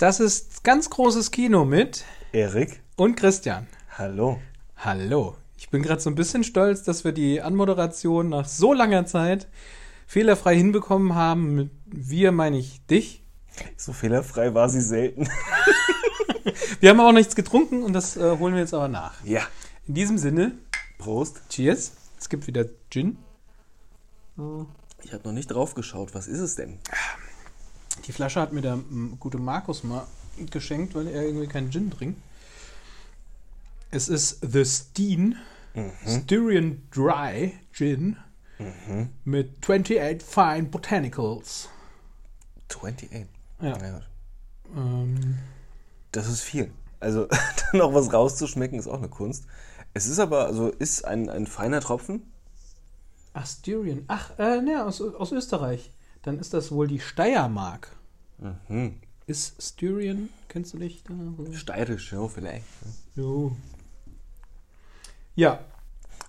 Das ist ganz großes Kino mit Erik, und Christian. hallo. Hallo. Ich bin gerade so ein bisschen stolz, dass wir die Anmoderation nach so langer Zeit fehlerfrei hinbekommen haben. Mit wir meine ich dich. So fehlerfrei war sie selten. Wir haben auch nichts getrunken und das äh, holen wir jetzt aber nach. Ja. In diesem Sinne, Prost. cheers. Es gibt wieder Gin. Ich habe noch nicht drauf geschaut. Was ist es denn? Die Flasche hat mir der m, gute Markus mal geschenkt, weil er irgendwie keinen Gin trinkt. Es ist The Steen Styrian Dry Gin mit 28 Fine Botanicals. 28. Ja. gut. Ähm, Das ist viel. Also dann noch was rauszuschmecken ist auch eine Kunst. Es ist aber, also ist ein, ein feiner Tropfen. ach, Styrian. Ach, äh, ne, aus, aus Österreich. Dann ist das wohl die Steiermark. Mhm. Ist Styrian, kennst du dich da? Steirisch, ja, vielleicht. Jo. Ja,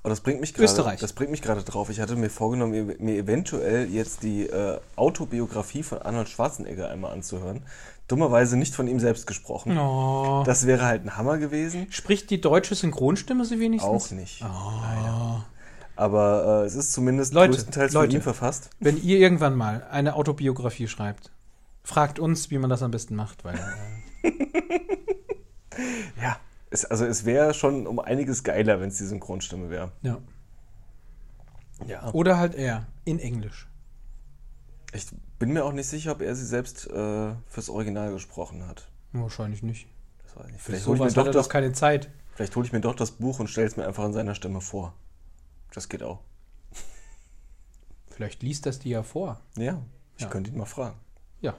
Aber das bringt mich gerade. Österreich. Das bringt mich gerade drauf. Ich hatte mir vorgenommen, mir- mir eventuell jetzt die äh, Autobiografie von Arnold Schwarzenegger einmal anzuhören. Dummerweise nicht von ihm selbst gesprochen. oh. Das wäre halt ein Hammer gewesen. Spricht die deutsche Synchronstimme sie wenigstens? Auch nicht. Oh. Aber äh, es ist zumindest Leute, größtenteils Leute. von ihm verfasst. Wenn ihr irgendwann mal eine Autobiografie schreibt, fragt uns, wie man das am besten macht, weil äh, Ja. Es, also es wäre schon um einiges geiler, wenn es die Synchronstimme wäre. ja. Ja. Oder halt er in Englisch. Ich bin mir auch nicht sicher, ob er sie selbst äh, fürs Original gesprochen hat. Wahrscheinlich nicht. Das weiß ich nicht. Vielleicht hole ich, mir doch das- keine Zeit. vielleicht hol ich mir doch das Buch und stelle es mir einfach in seiner Stimme vor. Das geht auch. Vielleicht liest das die ja vor. Ja, ich Ja. könnte ihn mal fragen. Ja.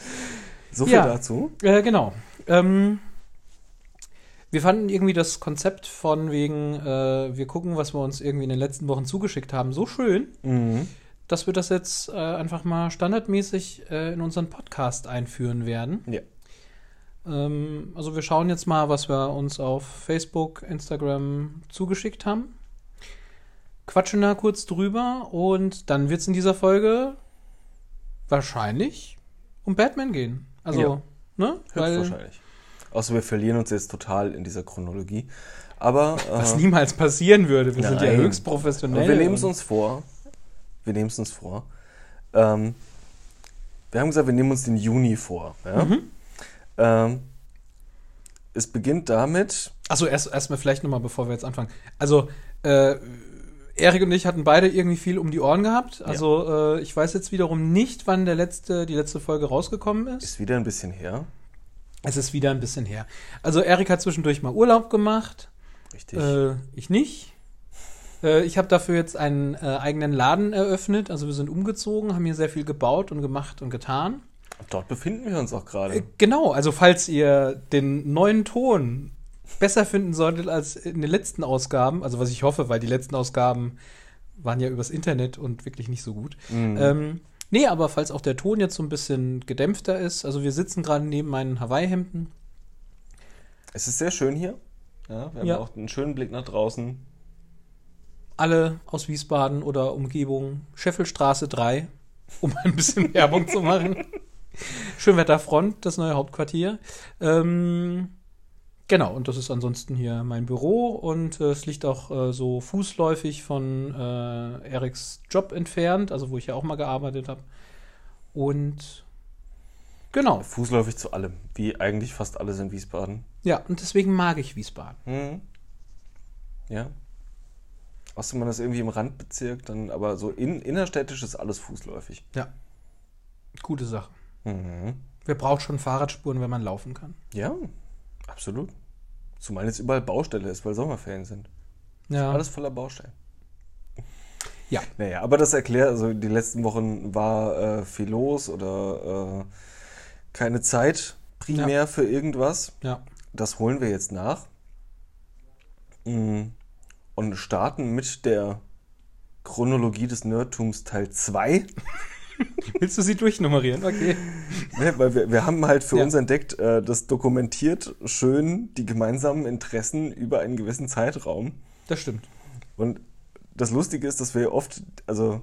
So viel Ja. dazu. Äh, genau. Ähm, wir fanden irgendwie das Konzept von wegen, äh, wir gucken, was wir uns irgendwie in den letzten Wochen zugeschickt haben, so schön, Mhm. dass wir das jetzt äh, einfach mal standardmäßig äh, in unseren Podcast einführen werden. Ja. Ähm, also wir schauen jetzt mal, was wir uns auf Facebook, Instagram zugeschickt haben. Quatschen da kurz drüber und dann wird es in dieser Folge wahrscheinlich um Batman gehen. Also, Ja. ne? Höchstwahrscheinlich. Außer wir verlieren uns jetzt total in dieser Chronologie. Aber, Was äh, niemals passieren würde. Wir sind ja Nein. höchst professionell. aber wir nehmen es uns vor. Wir nehmen es uns vor. Ähm, wir haben gesagt, wir nehmen uns den Juni vor. Ja? Mhm. Ähm, es beginnt damit, Achso, erst erstmal vielleicht nochmal, bevor wir jetzt anfangen. Also, äh, Erik und ich hatten beide irgendwie viel um die Ohren gehabt. Also, äh, ich weiß jetzt wiederum nicht, wann der letzte, die letzte Folge rausgekommen ist. ist wieder ein bisschen her. Es ist wieder ein bisschen her. Also, Erik hat zwischendurch mal Urlaub gemacht. Richtig. Äh, ich nicht. Äh, ich habe dafür jetzt einen äh, eigenen Laden eröffnet. Also, wir sind umgezogen, haben hier sehr viel gebaut und gemacht und getan. Dort befinden wir uns auch gerade. Äh, Genau, also falls ihr den neuen Ton besser finden solltet als in den letzten Ausgaben, also was ich hoffe, weil die letzten Ausgaben waren ja übers Internet und wirklich nicht so gut. Mhm. Ähm, nee, aber falls auch der Ton jetzt so ein bisschen gedämpfter ist, also wir sitzen gerade neben meinen Hawaii-Hemden. Es ist sehr schön hier. Ja, wir haben Ja. auch einen schönen Blick nach draußen. Alle aus Wiesbaden oder Umgebung. Scheffelstraße 3, um ein bisschen Werbung zu machen. Schönwetterfront, das neue Hauptquartier. Ähm, genau, und das ist ansonsten hier mein Büro und äh, es liegt auch äh, so fußläufig von äh, Eriks Job entfernt, also wo ich ja auch mal gearbeitet habe. Und genau, Fußläufig zu allem, wie eigentlich fast alles in Wiesbaden. ja, und deswegen mag ich Wiesbaden. Mhm. Ja. Außer man ist irgendwie im Randbezirk, dann aber so in, innerstädtisch ist alles fußläufig. Ja, gute Sache. Mhm. Wer braucht schon Fahrradspuren, wenn man laufen kann? Ja, absolut. Zumal jetzt überall Baustelle ist, weil Sommerferien sind. Ja, Alles voller Baustellen. ja. Naja, aber das erklärt, also die letzten Wochen war äh, viel los oder äh, keine Zeit primär für irgendwas. ja. Das holen wir jetzt nach. Mm, Und starten mit der Chronologie des Nerdtums Teil 2. Willst du sie durchnummerieren? Okay. Ne, weil wir, wir haben halt für Ja. uns entdeckt, äh, das dokumentiert schön die gemeinsamen Interessen über einen gewissen Zeitraum. Das stimmt. Und das Lustige ist, dass wir oft, also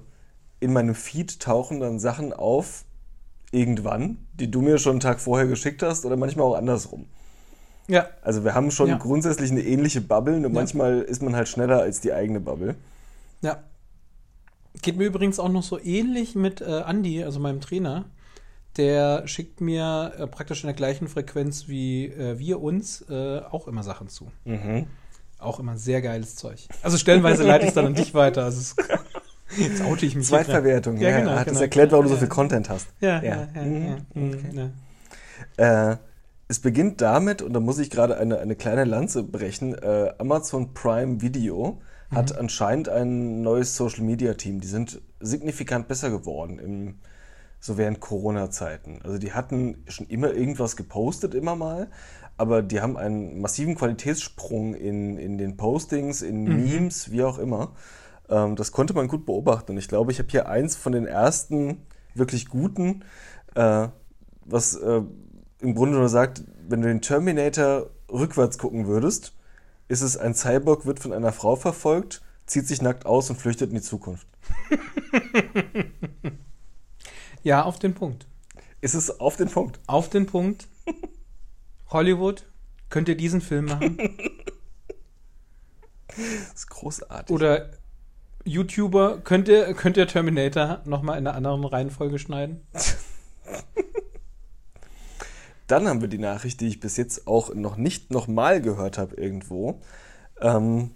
in meinem Feed tauchen dann Sachen auf, irgendwann, die du mir schon einen Tag vorher geschickt hast oder manchmal auch andersrum. Ja. Also wir haben schon Ja. grundsätzlich eine ähnliche Bubble, nur manchmal ist man halt schneller als die eigene Bubble. Ja. Geht mir übrigens auch noch so ähnlich mit äh, Andy, also meinem Trainer. Der schickt mir äh, praktisch in der gleichen Frequenz wie äh, wir uns äh, auch immer Sachen zu. Mhm. Auch immer sehr geiles Zeug. Also stellenweise leite ich es dann an dich weiter. Also jetzt oute ich mich. Zweitverwertung, Ja, ja, genau, hat genau. erklärt, warum du so viel Content hast. Ja, ja, ja. Mhm. ja, mhm, ja. Äh, es beginnt damit, und da muss ich gerade eine, eine kleine Lanze brechen, äh, Amazon Prime Video hat anscheinend ein neues Social Media Team. Die sind signifikant besser geworden im, so während Corona-Zeiten. Also die hatten schon immer irgendwas gepostet, immer mal, aber die haben einen massiven Qualitätssprung in, in den Postings, in Memes, wie auch immer. Ähm, das konnte man gut beobachten. Und ich glaube, ich habe hier eins von den ersten wirklich guten, äh, was äh, im Grunde nur sagt, wenn du den Terminator rückwärts gucken würdest, ist es ein Cyborg, wird von einer Frau verfolgt, zieht sich nackt aus und flüchtet in die Zukunft. ja, auf den Punkt. Ist es auf den Punkt. Auf den Punkt. Hollywood, könnt ihr diesen Film machen? Das ist großartig. Oder YouTuber, könnt ihr, könnt ihr Terminator nochmal in einer anderen Reihenfolge schneiden? Dann haben wir die Nachricht, die ich bis jetzt auch noch nicht nochmal gehört habe irgendwo, ähm,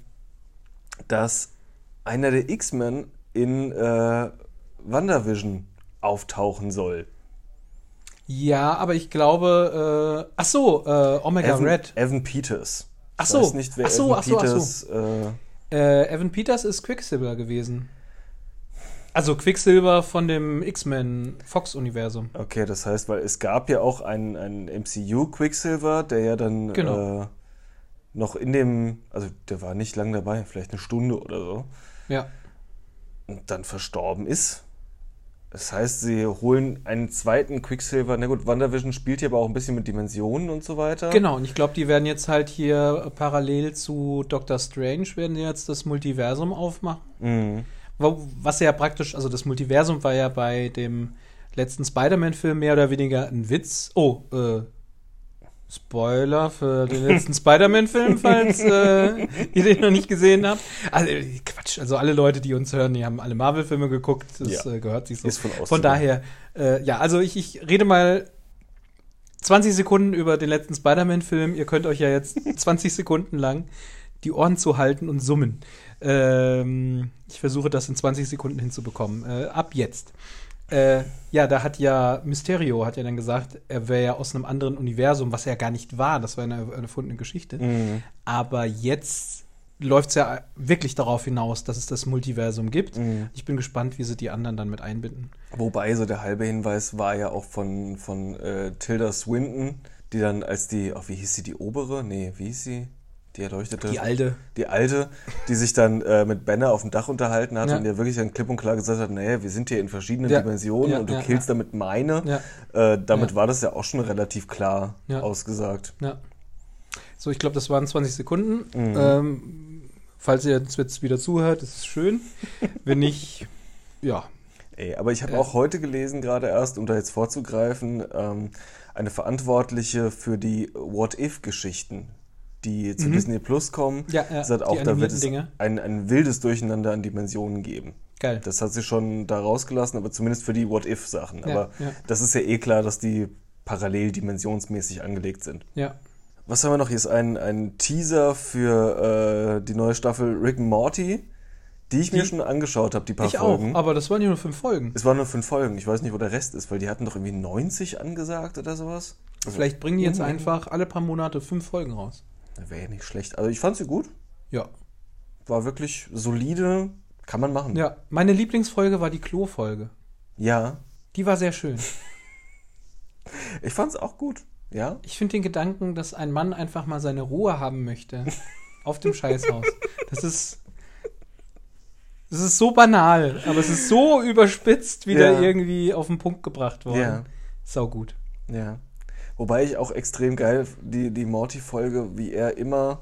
dass einer der X-Men in äh, WandaVision auftauchen soll. Ja, aber ich glaube, äh, ach so, äh, Omega Evan, Red. Evan Peters. Ach Ich so. weiß nicht, wer Ach so, Evan ach so, ach so. Peters Äh, Äh, Evan Peters ist Quicksilver gewesen. Also Quicksilver von dem X-Men Fox-Universum. Okay, das heißt, weil es gab ja auch einen, einen MCU Quicksilver, der ja dann Genau. äh, noch in dem, also der war nicht lang dabei, vielleicht eine Stunde oder so, Ja. und dann verstorben ist. Das heißt, sie holen einen zweiten Quicksilver. Na gut, WandaVision spielt hier aber auch ein bisschen mit Dimensionen und so weiter. Genau, und ich glaube, die werden jetzt halt hier parallel zu Doctor Strange werden jetzt das Multiversum aufmachen. Mhm. Wo- Was ja praktisch, also das Multiversum war ja bei dem letzten Spider-Man-Film mehr oder weniger ein Witz. Oh, äh, Spoiler für den letzten Spider-Man-Film, falls äh, ihr den noch nicht gesehen habt. Also äh, Quatsch, also alle Leute, die uns hören, die haben alle Marvel-Filme geguckt, das Ja. äh, gehört sich so. Ist von Von daher, äh, ja, also ich, ich rede mal 20 Sekunden über den letzten Spider-Man-Film. Ihr könnt euch ja jetzt 20 Sekunden lang die Ohren zu halten und summen. Ähm, ich versuche das in 20 Sekunden hinzubekommen. Äh, ab jetzt. Äh, ja, da hat ja Mysterio hat ja dann gesagt, er wäre ja aus einem anderen Universum, was er ja gar nicht war. Das war eine, eine erfundene Geschichte. Mhm. Aber jetzt läuft es ja wirklich darauf hinaus, dass es das Multiversum gibt. Mhm. Ich bin gespannt, wie sie die anderen dann mit einbinden. Wobei, so der halbe Hinweis war ja auch von, von äh, Tilda Swinton, die dann als die, ach, wie hieß sie, die obere? Nee, wie hieß sie? Die erleuchtete. Die alte. Die alte, die sich dann äh, mit Banner auf dem Dach unterhalten hat Ja. und der wirklich dann klipp und klar gesagt hat, naja, wir sind hier in verschiedenen Ja. Dimensionen Ja, und du killst damit meine. Äh, damit war das ja auch schon relativ klar ausgesagt. Ja. So, ich glaube, das waren 20 Sekunden. Mhm. Ähm, falls ihr jetzt jetzt wieder zuhört, ist schön. Wenn nicht, ja. Ey, aber ich habe Äh. auch heute gelesen, gerade erst, um da jetzt vorzugreifen, ähm, eine Verantwortliche für die What-If-Geschichten, die zu Mhm. Disney Plus kommen, Ja, ja, sagt auch, da wird es Dinge. ein, ein wildes Durcheinander an Dimensionen geben. Geil. Das hat sie schon da rausgelassen, aber zumindest für die What-If-Sachen. Ja, aber ja. das ist ja eh klar, dass die parallel dimensionsmäßig angelegt sind. Ja. Was haben wir noch? Hier ist ein, ein Teaser für äh, die neue Staffel Rick and Morty, die ich mir Die- schon angeschaut habe, die paar Ich auch, Folgen. aber das waren ja nur fünf Folgen. Es waren nur fünf Folgen. Ich weiß nicht, wo der Rest ist, weil die hatten doch irgendwie 90 angesagt oder sowas. Vielleicht bringen die jetzt Mhm. einfach alle paar Monate fünf Folgen raus. Wäre ja nicht schlecht. Also ich fand sie gut. Ja. War wirklich solide. Kann man machen. Ja, meine Lieblingsfolge war die Klo-Folge. Ja. Die war sehr schön. Ich fand es auch gut. Ja. Ich finde den Gedanken, dass ein Mann einfach mal seine Ruhe haben möchte auf dem Scheißhaus. Das ist. Das ist so banal, aber es ist so überspitzt wieder Ja. irgendwie auf den Punkt gebracht worden. Ja. Sau gut. Ja. Wobei ich auch extrem geil die, die Morty-Folge, wie er immer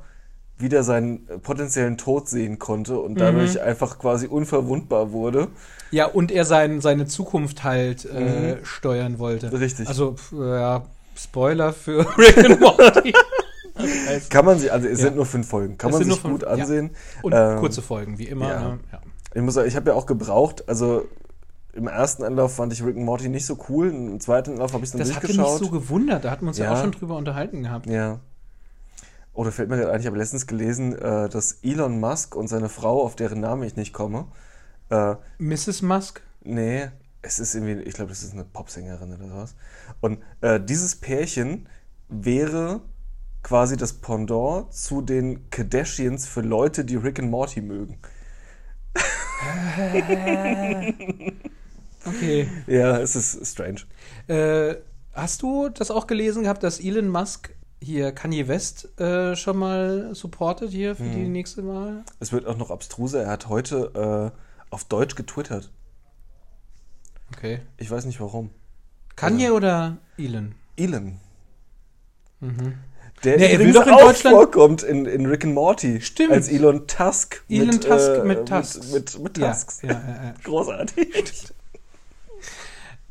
wieder seinen potenziellen Tod sehen konnte Mhm. und dadurch einfach quasi unverwundbar wurde. Ja, und er sein, seine Zukunft halt äh, steuern wollte. Mhm. Richtig. Also, ja, Spoiler für Rick and Morty. Also, Kann man sich, also es Ja. sind nur fünf Folgen, kann Es man sich fünf, gut ja. ansehen. und Ähm, kurze Folgen, wie immer. ja. Ne? Ja. Ich muss sagen, ich habe ja auch gebraucht, also im ersten Anlauf fand ich Rick and Morty nicht so cool, im zweiten Anlauf habe ich es dann Das hatte mich durchgeschaut. so gewundert, da hatten wir uns ja, Ja. auch schon drüber unterhalten gehabt. Ja. Oh, da fällt mir gerade ein, ich habe letztens gelesen, äh, dass Elon Musk und seine Frau, auf deren Namen ich nicht komme, äh, Mrs. Musk? nee, es ist irgendwie, ich glaube, das ist eine Popsängerin oder sowas. Und äh, dieses Pärchen wäre quasi das Pendant zu den Kardashians für Leute, die Rick and Morty mögen. Okay. Ja, es ist strange. Äh, hast du das auch gelesen gehabt, dass Elon Musk hier Kanye West äh, schon mal supportet hier für Mhm. die nächste Wahl? Es wird auch noch abstruser. Er hat heute äh, auf Deutsch getwittert. Okay. Ich weiß nicht warum. Kanye oder Elon? Elon. Mhm. Der Nee, übrigens doch in auch Deutschland- vorkommt in, in Rick and Morty. Stimmt. Als Elon Tusk. Elon Tusk mit Tusks. Mit, mit, mit Tusks. ja, ja, ja. Großartig.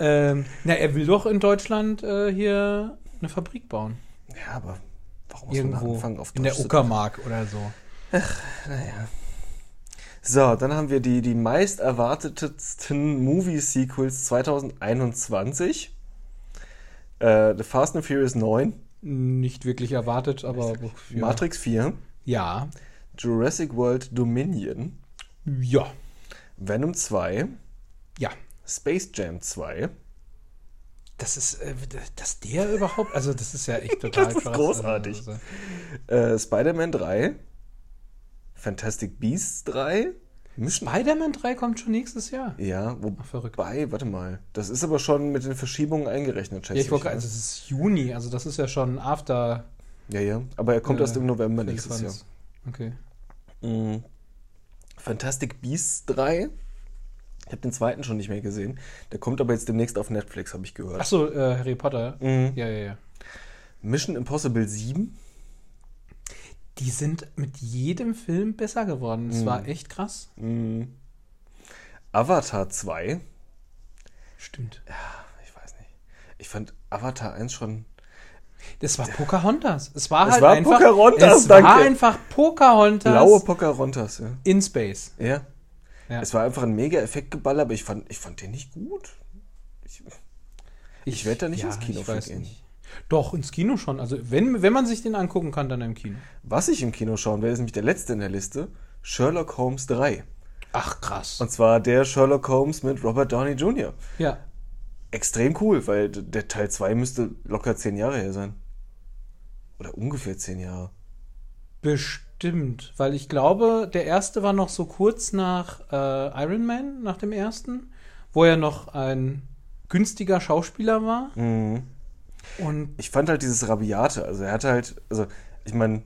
Ähm, na, er will doch in Deutschland äh, hier eine Fabrik bauen. Ja, aber warum muss man Irgendwo anfangen auf in der Deutsch zu- Uckermark oder so. Naja. So, dann haben wir die, die meist erwartetetsten Movie-Sequels 2021. Äh, The Fast and Furious 9, Nicht wirklich erwartet, aber ja. Matrix 4, Ja. Jurassic World Dominion, Ja. Venom 2, Ja. Space Jam 2. Das ist, äh, dass der überhaupt, also das ist ja echt total Das ist krass. großartig. Also, Äh, Spider-Man 3, Fantastic Beasts 3, Mission. Spider-Man 3 kommt schon nächstes Jahr. Ja, Ach, wobei, warte mal, das ist aber schon mit den Verschiebungen eingerechnet, schätze Ja, ich wollte ne? also es ist Juni, also das ist ja schon after Ja, ja, aber er kommt Äh, erst im November nächstes Jahr. Okay. Mhm. Fantastic Beasts 3. Ich habe den zweiten schon nicht mehr gesehen. Der kommt aber jetzt demnächst auf Netflix, habe ich gehört. Achso, äh, Harry Potter. Mhm. Ja, ja, ja. Mission Impossible 7. Die sind mit jedem Film besser geworden. Das Mhm. war echt krass. Mhm. Avatar 2. Stimmt. Ich weiß nicht. Ich fand Avatar 1 schon. Das war Pocahontas. Es war Es halt war einfach. Pocahontas, es war danke. einfach Pocahontas Blaue Pocahontas, ja. in Space. Ja. Ja. Es war einfach ein mega Effektgeballer, aber ich fand, ich fand den nicht gut. Ich, Ich werd da nicht ins Kino ich gehen. nicht. Doch, ins Kino schon. Also, wenn, wenn man sich den angucken kann, dann im Kino. was ich im Kino schauen werde, ist nämlich der letzte in der Liste: Sherlock Holmes 3. Ach, krass. Und zwar der Sherlock Holmes mit Robert Downey Jr. Ja. Extrem cool, weil der Teil 2 müsste locker zehn Jahre her sein. Oder ungefähr zehn Jahre. Bestimmt. Weil ich glaube, der erste war noch so kurz nach äh, Iron Man, nach dem ersten, wo er noch ein günstiger Schauspieler war. Mhm. Und Ich fand halt dieses Rabiate, also er hat halt, also ich meine,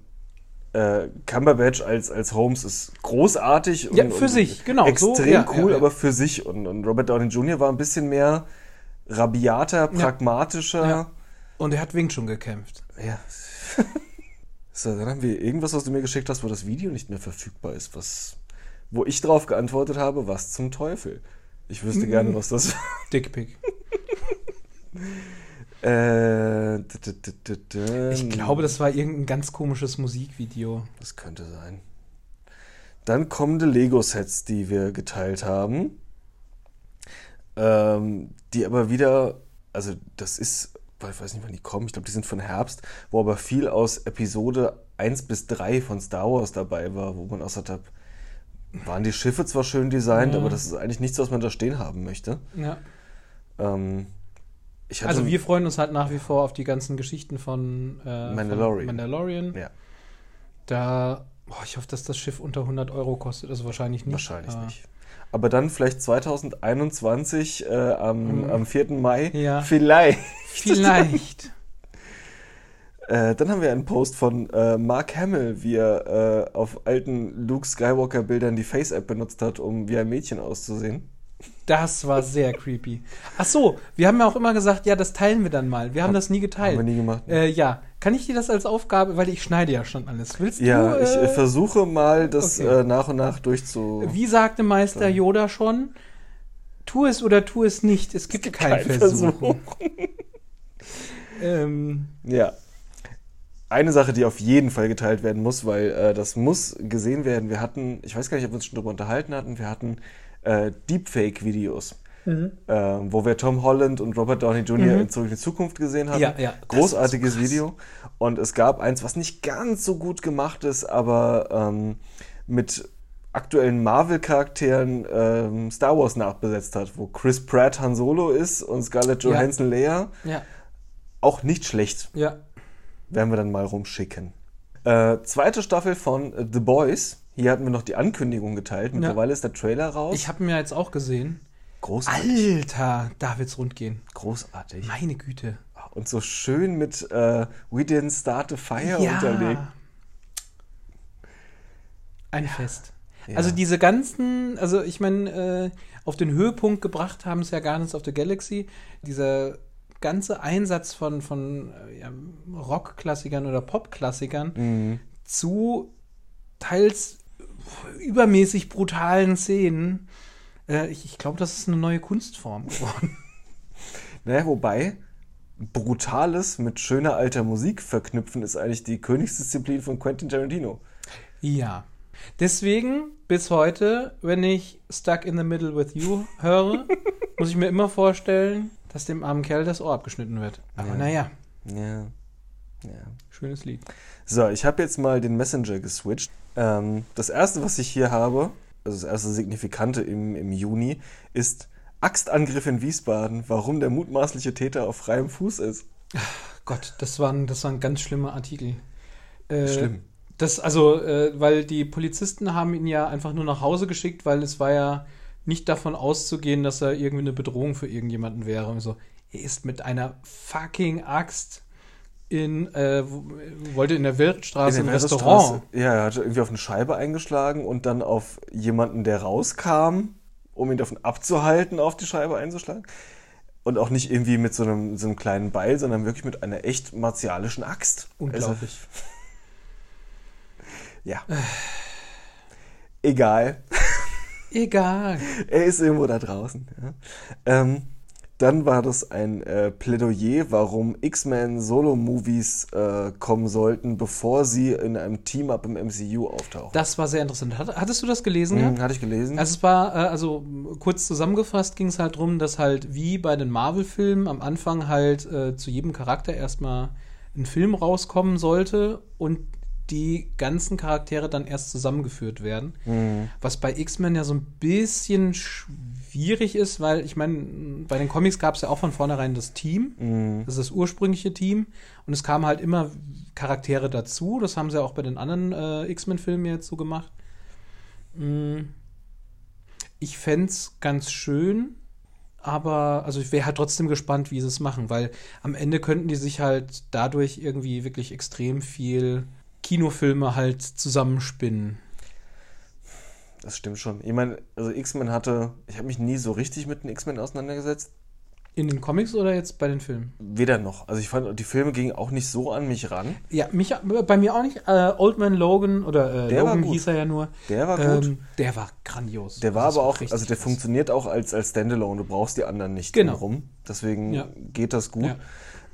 äh, Cumberbatch als, als Holmes ist großartig. Ja, für sich, genau, so, Extrem ja, cool, ja, aber für sich. Und, und Robert Downey Jr. war ein bisschen mehr rabiater, pragmatischer. Und er hat Wing schon gekämpft. Ja. so, dann haben wir irgendwas, was du mir geschickt hast, wo das Video nicht mehr verfügbar ist, was, wo ich drauf geantwortet habe, was zum Teufel. Ich Mhm. wüsste gerne, was das war. Dickpick. Äh, Ich glaube, das war irgendein ganz komisches Musikvideo. Das könnte sein. Dann kommende Lego-Sets, die wir geteilt haben. Ähm, die aber wieder, also das ist, ich weiß nicht, wann die kommen, ich glaube, die sind von Herbst, wo aber viel aus Episode 1 bis 3 von Star Wars dabei war, wo man auch hat, waren die Schiffe zwar schön designt, Ja. aber das ist eigentlich nichts, was man da stehen haben möchte. Ja. Ähm, Also wir freuen uns halt nach wie vor auf die ganzen Geschichten von äh, Mandalorian. Von Mandalorian. Ja. Da, boah, ich hoffe, dass das Schiff unter 100 Euro kostet. Also wahrscheinlich nicht. Wahrscheinlich aber- nicht. Aber dann vielleicht 2021 äh, am, Mhm. am 4. Mai. Ja. Vielleicht. Vielleicht. Äh, dann haben wir einen Post von äh, Mark Hamill, wie er äh, auf alten Luke Skywalker-Bildern die Face-App benutzt hat, um wie ein Mädchen auszusehen. Das war sehr creepy. Ach so, wir haben ja auch immer gesagt, ja, das teilen wir dann mal. Wir haben das nie geteilt. Haben wir nie gemacht. Äh, ja, Kann ich dir das als Aufgabe, weil ich schneide ja schon alles. Willst Ja, du? ich äh, äh, versuche mal, das okay. äh, nach und nach durchzu. Wie sagte Meister Yoda schon? Tu es oder tu es nicht. Es gibt, keinen keinen Versuch. Versuch. ähm, Ja. Eine Sache, die auf jeden Fall geteilt werden muss, weil äh, das muss gesehen werden. Wir hatten, ich weiß gar nicht, ob wir uns schon darüber unterhalten hatten, wir hatten äh, Deepfake-Videos, Mhm. äh, wo wir Tom Holland und Robert Downey Jr. in Zurück in die Zukunft gesehen haben. Ja, ja, Großartiges so. Video. Und es gab eins, was nicht ganz so gut gemacht ist, aber ähm, mit aktuellen Marvel-Charakteren ähm, Star Wars nachbesetzt hat, wo Chris Pratt Han Solo ist und Scarlett Ja. Johansson Leia. ja, Auch nicht schlecht ja. werden wir dann mal rumschicken. Äh, zweite Staffel von The Boys. Hier hatten wir noch die Ankündigung geteilt. Mittlerweile ist der Trailer raus. Ich habe ihn ja jetzt auch gesehen. Großartig. Alter, da wird's rund gehen. Großartig. Meine Güte. Und so schön mit äh, We Didn't Start a Fire unterlegt. Ein Fest. Ja. Also diese ganzen, also ich meine, äh, auf den Höhepunkt gebracht haben es ja Guardians of the Galaxy. Dieser ganze Einsatz von, von äh, ja, Rock-Klassikern oder Pop-Klassikern Mhm. zu teils übermäßig brutalen Szenen. Äh, ich ich glaube, das ist eine neue Kunstform geworden. Naja, wobei Brutales mit schöner alter Musik verknüpfen ist eigentlich die Königsdisziplin von Quentin Tarantino. Ja. Deswegen bis heute, wenn ich Stuck in the Middle with You höre, muss ich mir immer vorstellen, dass dem armen Kerl das Ohr abgeschnitten wird. Aber Ja. naja, Ja. ja. schönes Lied. So, ich habe jetzt mal den Messenger geswitcht. Ähm, das erste, was ich hier habe, also das erste Signifikante im, im Juni, ist Axtangriff in Wiesbaden, warum der mutmaßliche Täter auf freiem Fuß ist. Gott, das waren, das waren ganz schlimme Artikel. Äh, Schlimm. Das, also, äh, weil die Polizisten haben ihn ja einfach nur nach Hause geschickt, weil es war ja nicht davon auszugehen, dass er irgendwie eine Bedrohung für irgendjemanden wäre. Und so, er ist mit einer fucking Axt in, äh, wo- wollte in der Wildstraße im der Restaurant. Ja, er hatte irgendwie auf eine Scheibe eingeschlagen und dann auf jemanden, der rauskam, um ihn davon abzuhalten, auf die Scheibe einzuschlagen. Und auch nicht irgendwie mit so einem, so einem kleinen Beil, sondern wirklich mit einer echt martialischen Axt. Unglaublich. Also, ja. Egal. Egal. Er ist irgendwo da draußen. Ja. Ähm, dann war das ein äh, Plädoyer, warum X-Men Solo-Movies äh, kommen sollten, bevor sie in einem Team-Up im MCU auftauchen. Das war sehr interessant. Hat, hattest du das gelesen? Mhm, hatte ich gelesen. Also es war, äh, also kurz zusammengefasst ging es halt drum, dass halt wie bei den Marvel-Filmen am Anfang halt äh, zu jedem Charakter erstmal ein Film rauskommen sollte und die ganzen Charaktere dann erst zusammengeführt werden. Mhm. Was bei X-Men ja so ein bisschen schwierig ist, weil ich meine, bei den Comics gab es ja auch von vornherein das Team. Mhm. Das ist das ursprüngliche Team. Und es kamen halt immer Charaktere dazu. Das haben sie auch bei den anderen äh, X-Men-Filmen jetzt so gemacht. Mm. Ich fände es ganz schön, aber also ich wäre halt trotzdem gespannt, wie sie es machen, weil am Ende könnten die sich halt dadurch irgendwie wirklich extrem viel Kinofilme halt zusammenspinnen. Das stimmt schon. Ich meine, also X-Men hatte, ich habe mich nie so richtig mit den X-Men auseinandergesetzt. In den Comics oder jetzt bei den Filmen? Weder noch. Also ich fand, die Filme gingen auch nicht so an mich ran. Ja, mich, bei mir auch nicht. Äh, Old Man Logan oder äh, Der war Logan gut. hieß er ja nur. Der war gut. Ähm, der war grandios. Der war Das aber auch, also der krass. funktioniert auch als, als Standalone. Du brauchst die anderen nicht Genau. rum. Deswegen Ja. geht das gut. Ja.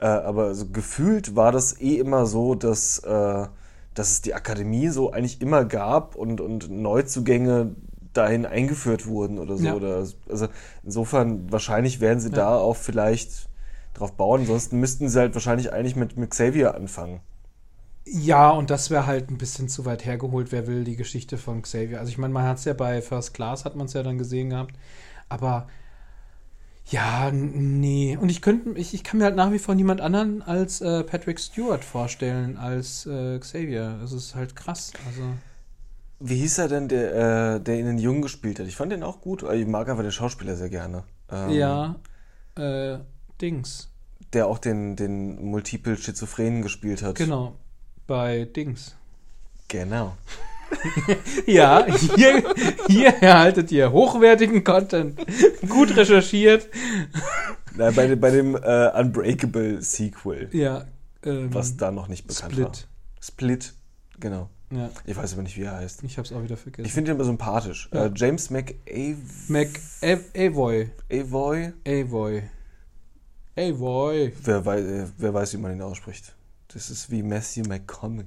Äh, aber so gefühlt war das eh immer so, dass, äh, dass es die Akademie so eigentlich immer gab und, und Neuzugänge dahin eingeführt wurden oder so. Ja. Oder, also insofern, wahrscheinlich werden sie da auch vielleicht drauf bauen. Ansonsten müssten sie halt wahrscheinlich eigentlich mit, mit Xavier anfangen. Ja, und das wäre halt ein bisschen zu weit hergeholt. Wer will die Geschichte von Xavier? Also ich meine, man hat es ja bei First Class, hat man es ja dann gesehen gehabt. Aber ja, nee. Und ich könnte, ich, ich kann mir halt nach wie vor niemand anderen als äh, Patrick Stewart vorstellen als äh, Xavier. Das ist halt krass. Also Wie hieß er denn, der, äh, der in den Jungen gespielt hat? Ich fand den auch gut. Ich mag aber den Schauspieler sehr gerne. Ähm, ja, äh, Dings. Der auch den, den Multiple Schizophrenen gespielt hat. Genau. Bei Dings. Genau. Ja, hier, hier erhaltet ihr hochwertigen Content. Gut recherchiert. Na, bei, dem- bei dem äh, Unbreakable Sequel. Ja, Ähm, was da noch nicht bekannt Split. war. Split, genau. Ja, Ich weiß aber nicht, wie er heißt. ich hab's auch wieder vergessen. Ich finde ihn immer sympathisch. Ja. Äh, James McAvoy. Mac Av- Avoy. Avoy. Avoy. Wer weiß, äh, wer weiß, wie man ihn ausspricht. Das ist wie Matthew McConaughey.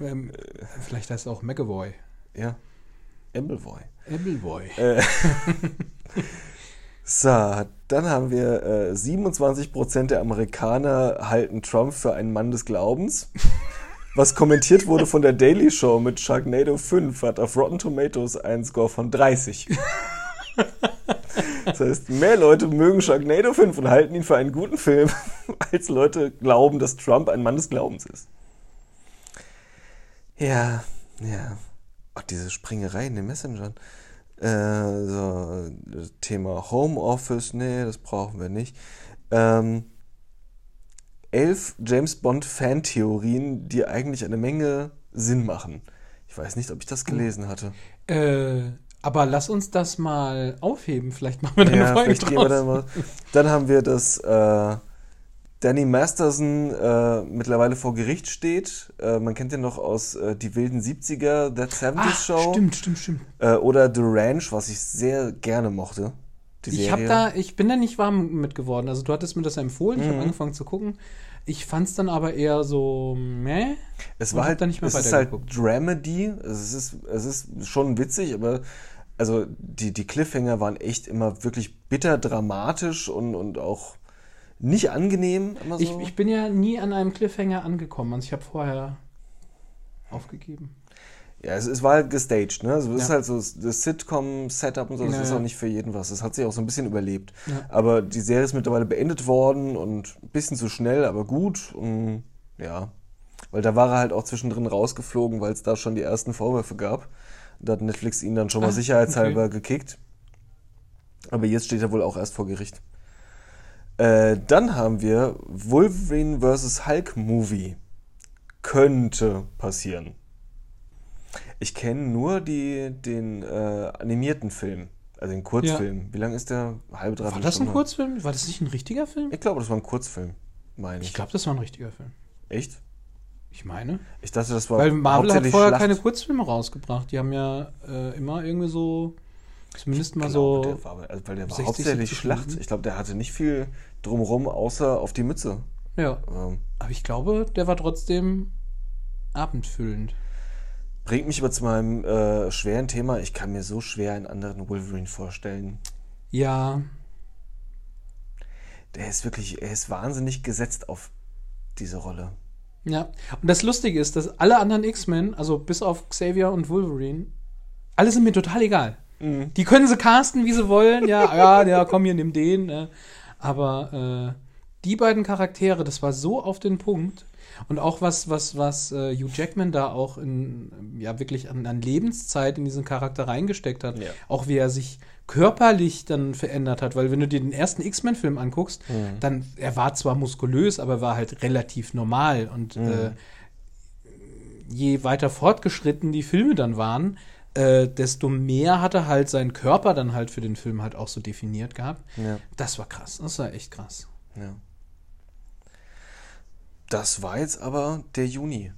Ähm, vielleicht heißt er auch McAvoy. Ja. Emblevoy. Appleboy. Äh, so, dann haben wir äh, 27% der Amerikaner halten Trump für einen Mann des Glaubens. Was kommentiert wurde von der Daily Show mit Sharknado 5, hat auf Rotten Tomatoes einen Score von 30. Das heißt, mehr Leute mögen Sharknado 5 und halten ihn für einen guten Film, als Leute glauben, dass Trump ein Mann des Glaubens ist. Ja, ja. Ach, diese Springerei in den Messengern. Äh, so, das Thema Homeoffice, nee, das brauchen wir nicht. Ähm, elf James Bond Fan-Theorien, die eigentlich eine Menge Sinn machen. Ich weiß nicht, ob ich das gelesen hatte. Äh, aber lass uns das mal aufheben. Vielleicht machen wir da eine Ja, Folge gehen wir draus. dann mal. Dann haben wir, dass äh, Danny Masterson äh, mittlerweile vor Gericht steht. Äh, man kennt ihn noch aus äh, Die wilden 70er, That 70s Ach, Show. stimmt, stimmt, stimmt. Äh, oder The Ranch, was ich sehr gerne mochte. Ich, hab da, ich bin da nicht warm mit geworden. Also du hattest mir das empfohlen, ich Mhm. habe angefangen zu gucken. Ich fand es dann aber eher so, meh. Es war halt, nicht mehr es ist halt. Dramedy. Es ist, es ist schon witzig, aber also die, die Cliffhanger waren echt immer wirklich bitter dramatisch und, und auch nicht angenehm. So. Ich, ich bin ja nie an einem Cliffhanger angekommen. Also ich habe vorher aufgegeben. Ja, es, es war halt gestaged, ne? Also es ist Ja. halt so das Sitcom-Setup und so, das Ja, ist auch nicht für jeden was. Das hat sich auch so ein bisschen überlebt. Ja. Aber die Serie ist mittlerweile beendet worden und ein bisschen zu schnell, aber gut. Und ja. Weil da war er halt auch zwischendrin rausgeflogen, weil es da schon die ersten Vorwürfe gab. Da hat Netflix ihn dann schon mal Ah, sicherheitshalber gekickt. Aber jetzt steht er wohl auch erst vor Gericht. Äh, dann haben wir Wolverine vs. Hulk Movie. Könnte passieren. Ich kenne nur die, den äh, animierten Film, also den Kurzfilm. Wie lang ist der? Halbe, dreiviertel War das ein? Kurzfilm? War das nicht ein richtiger Film? Ich glaube, das war ein Kurzfilm, meine ich. Ich glaube, das war ein richtiger Film. Echt? Ich meine. Ich dachte, das war Weil Marvel hat vorher Schlacht. keine Kurzfilme rausgebracht. Die haben ja äh, immer irgendwie so, zumindest mal Genau, so. der war, also, weil der war 60, hauptsächlich 70 Schlacht. Minuten. Ich glaube, der hatte nicht viel drumherum, außer auf die Mütze. Ja. Ähm, Aber ich glaube, der war trotzdem abendfüllend. bringt mich aber zu meinem äh, schweren Thema. Ich kann mir so schwer einen anderen Wolverine vorstellen. Ja, Der ist wirklich, er ist wahnsinnig gesetzt auf diese Rolle. ja. Und das Lustige ist, dass alle anderen X-Men, also bis auf Xavier und Wolverine, alle sind mir total egal. Die können sie casten, wie sie wollen. Ja, ja, ja, komm hier, nimm den. Ne? Aber äh, die beiden Charaktere, das war so auf den Punkt. Und auch was, was, was äh, Hugh Jackman da auch in, ja, wirklich an, an Lebenszeit in diesen Charakter reingesteckt hat. Ja. Auch wie er sich körperlich dann verändert hat. Weil wenn du dir den ersten X-Men-Film anguckst, dann, er war zwar muskulös, aber war halt relativ normal. Und äh, je weiter fortgeschritten die Filme dann waren, äh, desto mehr hat er halt seinen Körper dann halt für den Film halt auch so definiert gehabt. Ja. Das war krass. Das war echt krass. Ja. Das war jetzt aber der Juni.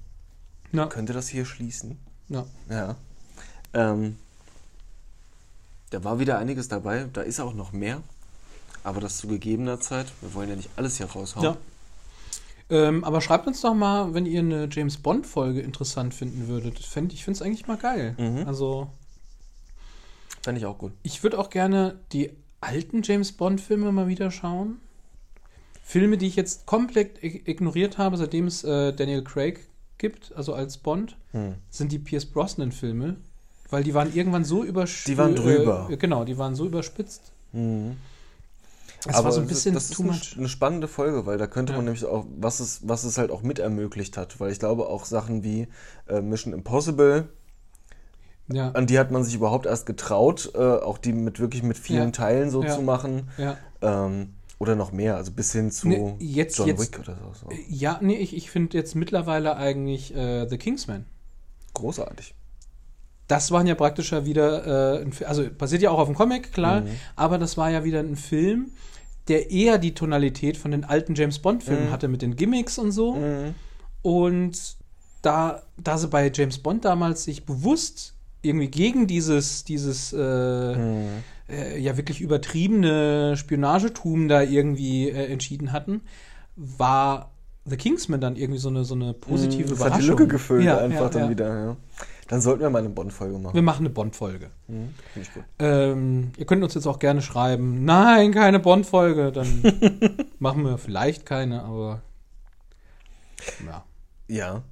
Ja. Könnte das hier schließen? ja. Ja. Ähm, da war wieder einiges dabei. Da ist auch noch mehr. Aber das zu gegebener Zeit. Wir wollen ja nicht alles hier raushauen. ja. Ähm, aber schreibt uns doch mal, wenn ihr eine James Bond-Folge interessant finden würdet. Fänd, ich finde es eigentlich mal geil. Mhm. Also, Fände ich auch gut. ich würde auch gerne die alten James Bond-Filme mal wieder schauen. Filme, die ich jetzt komplett ig- ignoriert habe, seitdem es äh, Daniel Craig gibt, also als Bond, Hm. sind die Pierce Brosnan-Filme. Weil die waren irgendwann so überspitzt. Die waren drüber. Äh, genau, die waren so überspitzt. Mhm. Das war so ein bisschen das ist eine, eine spannende Folge, weil da könnte Ja. man nämlich auch, was es, was es halt auch mit ermöglicht hat. Weil ich glaube, auch Sachen wie äh, Mission Impossible, Ja, an die hat man sich überhaupt erst getraut, äh, auch die mit wirklich mit vielen Ja. Teilen so zu machen. Ähm, oder noch mehr, also bis hin zu Nee, jetzt- John jetzt- Wick oder so. so. Ja, nee, ich, ich finde jetzt mittlerweile eigentlich äh, The Kingsman. Großartig. Das waren ja praktisch ja wieder, äh, also basiert ja auch auf dem Comic, klar, Mhm. aber das war ja wieder ein Film, der eher die Tonalität von den alten James Bond-Filmen hatte mit den Gimmicks und so. Und da, da sie bei James Bond damals sich bewusst irgendwie gegen dieses, dieses äh, äh, ja wirklich übertriebene Spionagetum da irgendwie äh, entschieden hatten, war The Kingsman dann irgendwie so eine, so eine positive Das hat Überraschung. die Lücke gefüllt Ja, einfach ja, dann ja. wieder. Ja. Dann sollten wir mal eine Bond-Folge machen. Wir machen eine Bond-Folge. Mhm, Finde ich gut. Ähm, ihr könnt uns jetzt auch gerne schreiben, nein, keine Bond-Folge. Dann machen wir vielleicht keine, aber ja. Ja,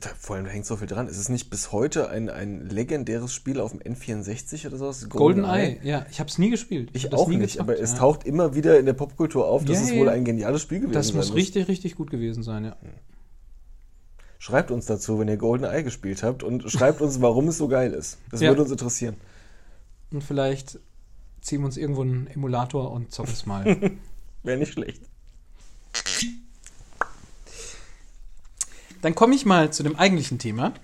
da, vor allem da hängt so viel dran. Ist es nicht bis heute ein, ein legendäres Spiel auf dem N64 oder sowas? GoldenEye, ja, ich habe es nie gespielt. Ich das auch nie nicht, gezockt, aber es ja. taucht immer wieder in der Popkultur auf, dass Ja, es wohl ein geniales Spiel gewesen Das sein muss richtig, richtig gut gewesen sein, ja. Schreibt uns dazu, wenn ihr GoldenEye gespielt habt und schreibt uns, warum es so geil ist. Das Ja. würde uns interessieren. Und vielleicht ziehen wir uns irgendwo einen Emulator und zocken es mal. Wäre nicht schlecht. Dann komme ich mal zu dem eigentlichen Thema,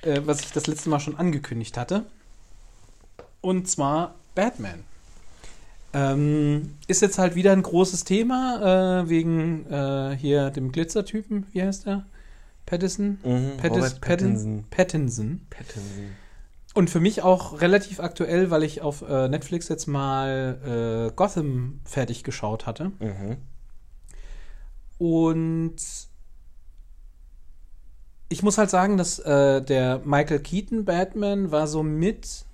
äh, was ich das letzte Mal schon angekündigt hatte. Und zwar Batman. Ähm, ist jetzt halt wieder ein großes Thema, äh, wegen äh, hier dem Glitzertypen. Wie heißt der? Pattinson? Mhm, Pattis. Pattinson. Pattinson. Pattinson. Und für mich auch relativ aktuell, weil ich auf äh, Netflix jetzt mal äh, Gotham fertig geschaut hatte. Mhm. Und ich muss halt sagen, dass äh, der Michael Keaton Batman war so mit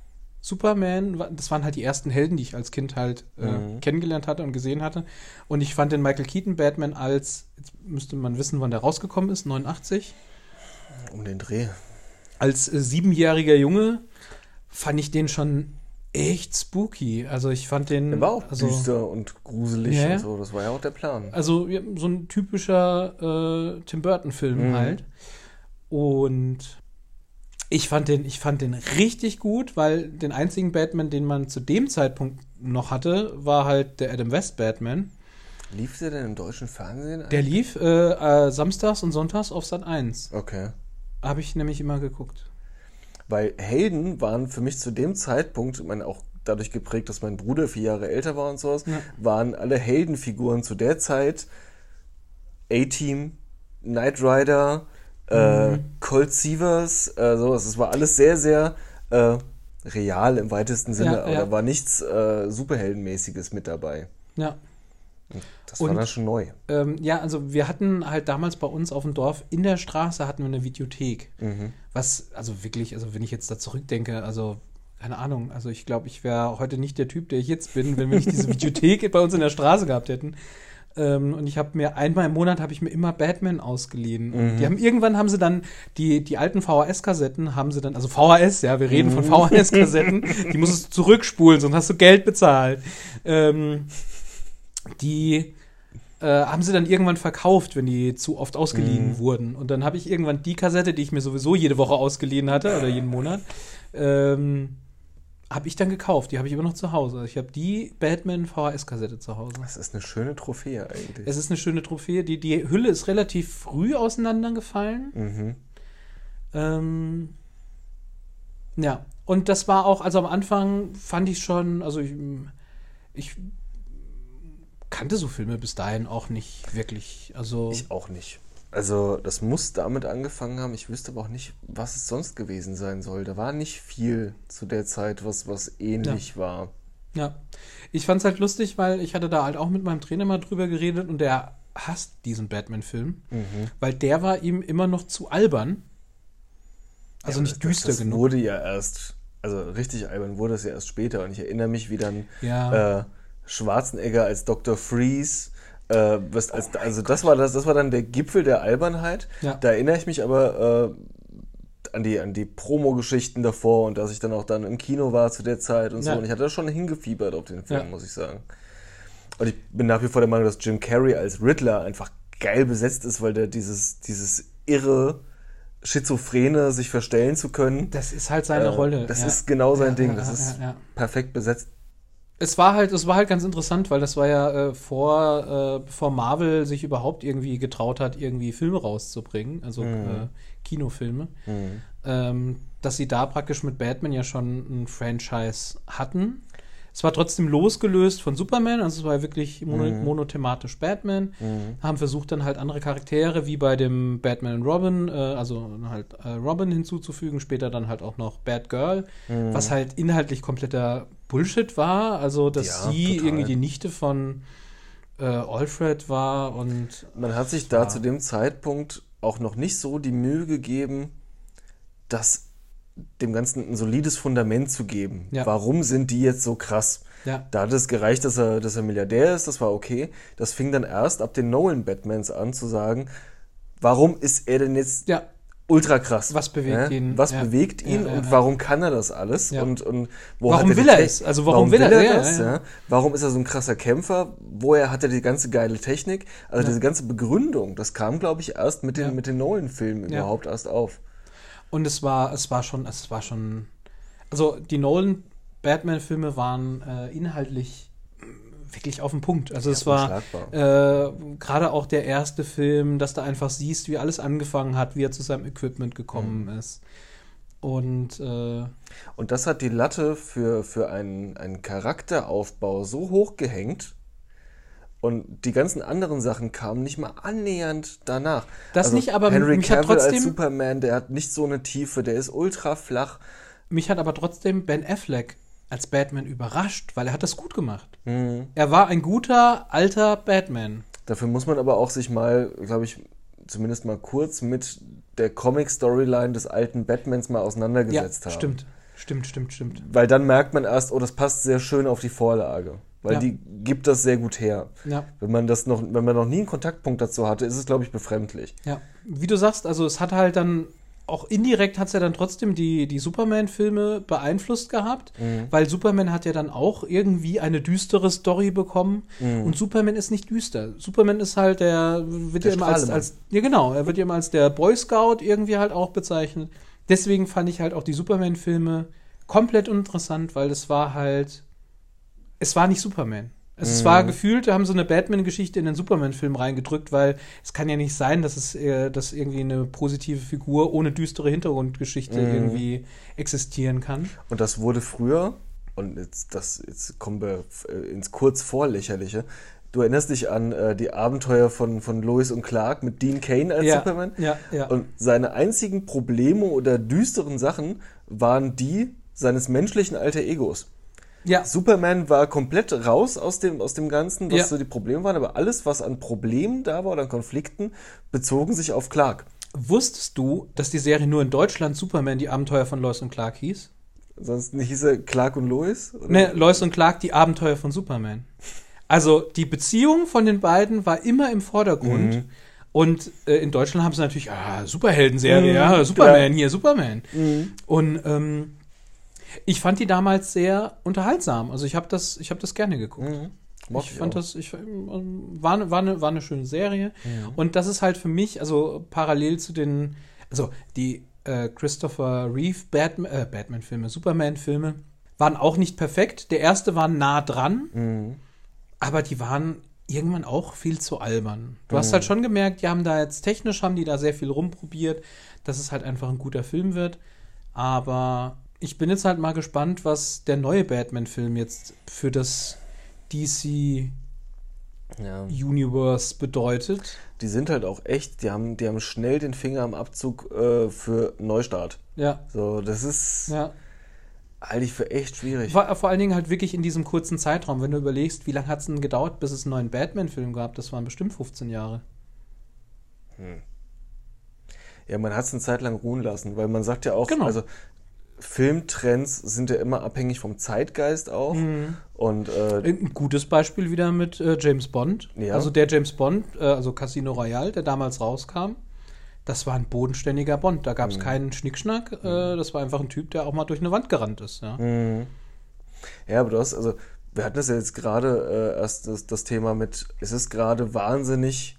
Superman, das waren halt die ersten Helden, die ich als Kind halt äh, Mhm. kennengelernt hatte und gesehen hatte. Und ich fand den Michael Keaton Batman als, jetzt müsste man wissen, wann der rausgekommen ist, 89. Um den Dreh. Als äh, siebenjähriger Junge fand ich den schon echt spooky. Also ich fand den. Der war auch also, düster und gruselig ja. und so. Das war ja auch der Plan. Also so ein typischer äh, Tim Burton-Film Mhm. halt. Und ich fand, den, ich fand den richtig gut, weil den einzigen Batman, den man zu dem Zeitpunkt noch hatte, war halt der Adam West Batman. Lief der denn im deutschen Fernsehen? Der lief äh, äh, samstags und sonntags auf Sat 1. Okay. Habe ich nämlich immer geguckt. Weil Helden waren für mich zu dem Zeitpunkt, ich meine, auch dadurch geprägt, dass mein Bruder vier Jahre älter war und sowas, Ja. waren alle Heldenfiguren zu der Zeit A-Team, Knight Rider, äh. Colt Sievers, äh, sowas. Es war alles sehr, sehr äh, real im weitesten Sinne, Ja, aber ja. da war nichts äh, Superheldenmäßiges mit dabei. Ja. Das Und- war dann schon neu. Ähm, ja, also wir hatten halt damals bei uns auf dem Dorf in der Straße hatten wir eine Videothek. Mhm. Was, also wirklich, also wenn ich jetzt da zurückdenke, also keine Ahnung, also ich glaube, ich wäre heute nicht der Typ, der ich jetzt bin, wenn wir nicht diese Videothek bei uns in der Straße gehabt hätten. Ähm, und ich habe mir einmal im Monat habe ich mir immer Batman ausgeliehen. Und Die haben irgendwann haben sie dann die die alten VHS-Kassetten haben sie dann also VHS ja wir reden von VHS-Kassetten die musstest du zurückspulen sonst hast du Geld bezahlt. Ähm, die äh, haben sie dann irgendwann verkauft, wenn die zu oft ausgeliehen wurden. Und dann habe ich irgendwann die Kassette, die ich mir sowieso jede Woche ausgeliehen hatte oder jeden Monat, ähm, habe ich dann gekauft. Die habe ich immer noch zu Hause. Also ich habe die Batman VHS-Kassette zu Hause. Das ist eine schöne Trophäe eigentlich. Es ist eine schöne Trophäe. Die, die Hülle ist relativ früh auseinandergefallen. mhm. Ähm, ja, und das war auch, also am Anfang fand ich schon, also ich, ich kannte so Filme bis dahin auch nicht wirklich. Also Ich auch nicht. Also, das muss damit angefangen haben. Ich wüsste aber auch nicht, was es sonst gewesen sein soll. Da war nicht viel zu der Zeit, was, was ähnlich war. Ja, ich fand's halt lustig, weil ich hatte da halt auch mit meinem Trainer mal drüber geredet und der hasst diesen Batman-Film, weil der war ihm immer noch zu albern. Also Ja, nicht das, düster das genug. wurde ja erst, also richtig albern wurde es ja erst später. Und ich erinnere mich, wie dann Ja. äh, Schwarzenegger als Dr. Freeze. Äh, was, als, Oh also das war das, das war dann der Gipfel der Albernheit. Ja. Da erinnere ich mich aber äh, an die, an die Promo-Geschichten davor und dass ich dann auch dann im Kino war zu der Zeit und so. Ja. Und ich hatte schon hingefiebert auf den Film, Ja. muss ich sagen. Und ich bin nach wie vor der Meinung, dass Jim Carrey als Riddler einfach geil besetzt ist, weil der dieses, dieses irre, schizophrene, sich verstellen zu können. Das ist halt seine äh, Rolle. Das ist genau sein Ding. Das ist perfekt besetzt. Es war halt, es war halt ganz interessant, weil das war ja äh, vor, äh, bevor Marvel sich überhaupt irgendwie getraut hat, irgendwie Filme rauszubringen, also äh, Kinofilme, ähm, dass sie da praktisch mit Batman ja schon ein Franchise hatten. Es war trotzdem losgelöst von Superman, also es war wirklich mono monothematisch Batman. Haben versucht dann halt andere Charaktere wie bei dem Batman und Robin, äh, also halt äh, Robin hinzuzufügen, später dann halt auch noch Batgirl, was halt inhaltlich kompletter Bullshit war. Also dass Ja, sie total. irgendwie die Nichte von äh, Alfred war und Man hat sich da zu dem Zeitpunkt auch noch nicht so die Mühe gegeben, das dem Ganzen ein solides Fundament zu geben. Ja. Warum sind die jetzt so krass? Ja. Da hat es gereicht, dass er, dass er Milliardär ist, das war okay. Das fing dann erst ab den Nolan-Batmans an zu sagen, warum ist er denn jetzt ja, ultra krass? Was bewegt Ja? ihn? Was bewegt ihn und warum kann er das alles? Und, und Warum er will er es? Also warum will er- ja, das? Warum ist er so ein krasser Kämpfer? Woher hat er die ganze geile Technik? Also diese ganze Begründung, das kam, glaube ich, erst mit den, mit den Nolan-Filmen überhaupt erst auf. Und es war, es war schon, es war schon. Also die Nolan Batman-Filme waren äh, inhaltlich mm, wirklich auf den Punkt. Also es war äh, gerade auch der erste Film, dass du einfach siehst, wie alles angefangen hat, wie er zu seinem Equipment gekommen Mhm. ist. Und äh, Und das hat die Latte für, für einen, einen Charakteraufbau so hoch gehängt. Und die ganzen anderen Sachen kamen nicht mal annähernd danach. Also Das nicht, aber Henry mich hat Cavill als trotzdem- Superman, der hat nicht so eine Tiefe, der ist ultra flach. mich hat aber trotzdem Ben Affleck als Batman überrascht, weil er hat das gut gemacht. Mhm. Er war ein guter alter Batman. Dafür muss man aber auch sich mal, glaube ich, zumindest mal kurz mit der Comic-Storyline des alten Batmans mal Ja, auseinandergesetzt haben. stimmt. Stimmt, stimmt, stimmt. Weil dann merkt man erst, oh, das passt sehr schön auf die Vorlage. Weil Ja. die gibt das sehr gut her. Ja. Wenn man das noch, wenn man noch nie einen Kontaktpunkt dazu hatte, ist es, glaube ich, befremdlich. Ja, wie du sagst, also es hat halt dann auch indirekt hat es ja dann trotzdem die, die Superman-Filme beeinflusst gehabt, Mhm. weil Superman hat ja dann auch irgendwie eine düstere Story bekommen Mhm. und Superman ist nicht düster. Superman ist halt der, wird Der ja immer als, als, ja genau, er wird ja immer als der Boy Scout irgendwie halt auch bezeichnet. Deswegen fand ich halt auch die Superman-Filme komplett uninteressant, weil es war halt, es war nicht Superman. Es Mhm. war gefühlt, da haben sie eine Batman-Geschichte in den Superman-Film reingedrückt, weil es kann ja nicht sein, dass es äh, dass irgendwie eine positive Figur ohne düstere Hintergrundgeschichte Mhm. irgendwie existieren kann. Und das wurde früher, und jetzt, das, jetzt kommen wir äh, ins kurz vorlächerliche. Du erinnerst dich an äh, die Abenteuer von, von Lois und Clark mit Dean Kane als Ja, Superman? ja, ja. Und seine einzigen Probleme oder düsteren Sachen waren die seines menschlichen alter Egos. Ja, Superman war komplett raus aus dem, aus dem Ganzen, was Ja. so die Probleme waren, aber alles, was an Problemen da war oder an Konflikten, bezogen sich auf Clark. wusstest du, dass die Serie nur in Deutschland Superman die Abenteuer von Lois und Clark hieß? Sonst hieß er Clark und Lois? Oder? Ne, Lois und Clark die Abenteuer von Superman. Also die Beziehung von den beiden war immer im Vordergrund. Mhm. Und äh, in Deutschland haben sie natürlich, ah, Superhelden-Serie, Mhm, ja, Superman, klar. hier, Superman. Mhm. Und ähm, ich fand die damals sehr unterhaltsam. Also ich habe das, ich habe das gerne geguckt. Mhm. Mochte Ich fand auch. das, ich, ähm, war, ne- war, eine, war eine schöne Serie. Und das ist halt für mich, also parallel zu den, also die äh, Christopher Reeve Batman, äh, Batman-Filme, Superman-Filme waren auch nicht perfekt. Der erste war nah dran, Mhm. aber die waren irgendwann auch viel zu albern. Du hast halt schon gemerkt, die haben da jetzt technisch, haben die da sehr viel rumprobiert, dass es halt einfach ein guter Film wird. Aber ich bin jetzt halt mal gespannt, was der neue Batman-Film jetzt für das DC Ja. Universe bedeutet. Die sind halt auch echt, die haben, die haben schnell den Finger am Abzug äh, für Neustart. Ja, So, das ist ja. halte ich für echt schwierig. Vor, vor allen Dingen halt wirklich in diesem kurzen Zeitraum, wenn du überlegst, wie lange hat es denn gedauert, bis es einen neuen Batman-Film gab? Das waren bestimmt 15 Jahre. Ja, man hat es eine Zeit lang ruhen lassen, weil man sagt ja auch, Genau. also Filmtrends sind ja immer abhängig vom Zeitgeist auch. Mhm. Und äh, Ein gutes Beispiel wieder mit äh, James Bond. Ja. Also der James Bond, äh, also Casino Royale, der damals rauskam, das war ein bodenständiger Bond. Da gab Mhm. es keinen Schnickschnack. Äh, das war einfach ein Typ, der auch mal durch eine Wand gerannt ist. Ja. Mhm. Ja, aber du hast, also, wir hatten das ja jetzt gerade äh, erst das, das Thema mit, es ist gerade wahnsinnig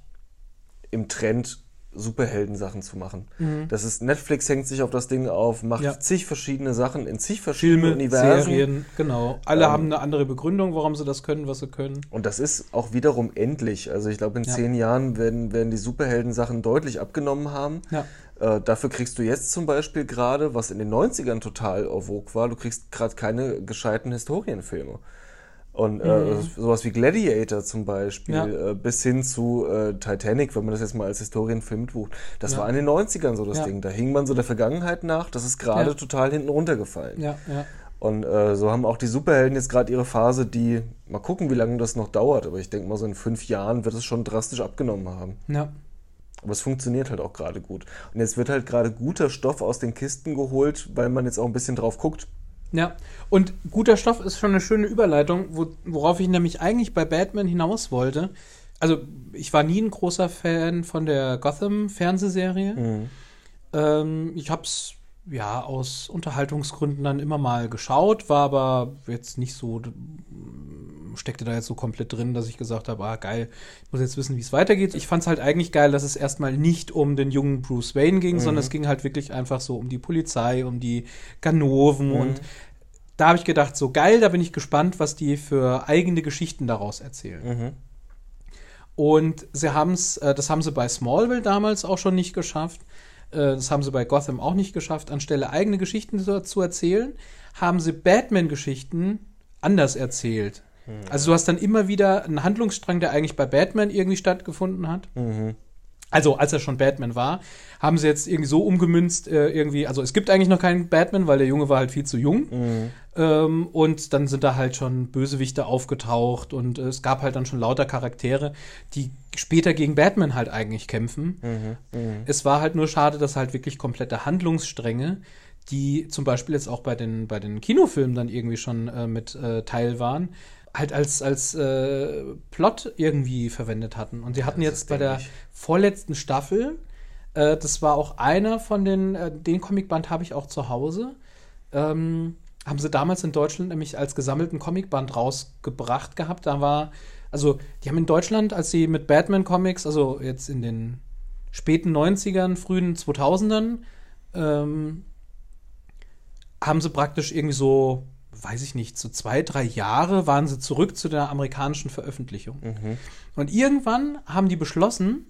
im Trend, Superhelden-Sachen zu machen. Das ist, Netflix hängt sich auf das Ding auf, macht Mhm. Ja. zig verschiedene Sachen in zig verschiedenen Filme, Universen. Serien, genau. Alle Ähm, haben eine andere Begründung, warum sie das können, was sie können. Und das ist auch wiederum endlich. Also ich glaube, in Ja. zehn Jahren werden, werden die Superhelden-Sachen deutlich abgenommen haben. Ja. Äh, dafür kriegst du jetzt zum Beispiel gerade, was in den 90ern total en vogue war, du kriegst gerade keine gescheiten Historienfilme. Und äh, sowas wie Gladiator zum Beispiel, Mhm. Ja. äh, bis hin zu äh, Titanic, wenn man das jetzt mal als Historienfilm mitbucht. Das Ja. war in den 90ern so das Ja. Ding. Da hing man so der Vergangenheit nach, das ist gerade total hinten runtergefallen. Ja, ja. Und äh, so haben auch die Superhelden jetzt gerade ihre Phase, die, mal gucken, wie lange das noch dauert, aber ich denke mal, so in fünf Jahren wird es schon drastisch abgenommen haben. Ja. Aber es funktioniert halt auch gerade gut. Und jetzt wird halt gerade guter Stoff aus den Kisten geholt, weil man jetzt auch ein bisschen drauf guckt. Ja, und guter Stoff ist schon eine schöne Überleitung, wo, worauf ich nämlich eigentlich bei Batman hinaus wollte. Also, ich war nie ein großer Fan von der Gotham-Fernsehserie. Ähm, ich hab's ja aus Unterhaltungsgründen dann immer mal geschaut, war aber jetzt nicht so, steckte da jetzt so komplett drin, dass ich gesagt habe, ah geil, ich muss jetzt wissen, wie es weitergeht. Ich fand's halt eigentlich geil, dass es erstmal nicht um den jungen Bruce Wayne ging, sondern es ging halt wirklich einfach so um die Polizei, um die Ganoven und da habe ich gedacht, so geil, da bin ich gespannt, was die für eigene Geschichten daraus erzählen. Und sie haben es, äh, das haben sie bei Smallville damals auch schon nicht geschafft. Äh, das haben sie bei Gotham auch nicht geschafft. Anstelle eigene Geschichten zu, zu erzählen, haben sie Batman-Geschichten anders erzählt. Also du hast dann immer wieder einen Handlungsstrang, der eigentlich bei Batman irgendwie stattgefunden hat. Also, als er schon Batman war, haben sie jetzt irgendwie so umgemünzt, äh, irgendwie, also es gibt eigentlich noch keinen Batman, weil der Junge war halt viel zu jung. Ähm, und dann sind da halt schon Bösewichte aufgetaucht und äh, es gab halt dann schon lauter Charaktere, die später gegen Batman halt eigentlich kämpfen. Es war halt nur schade, dass halt wirklich komplette Handlungsstränge, die zum Beispiel jetzt auch bei den, bei den Kinofilmen dann irgendwie schon äh, mit äh, Teil waren, halt als, als äh, Plot irgendwie verwendet hatten. Und sie hatten das jetzt bei der vorletzten Staffel, äh, das war auch einer von den, äh, den Comicband habe ich auch zu Hause, ähm, haben sie damals in Deutschland nämlich als gesammelten Comicband rausgebracht gehabt. Da war, also die haben in Deutschland, als sie mit Batman Comics, also jetzt in den späten 90ern, frühen 2000ern, ähm, haben sie praktisch irgendwie so, weiß ich nicht, so zwei, drei Jahre waren sie zurück zu der amerikanischen Veröffentlichung. Und irgendwann haben die beschlossen,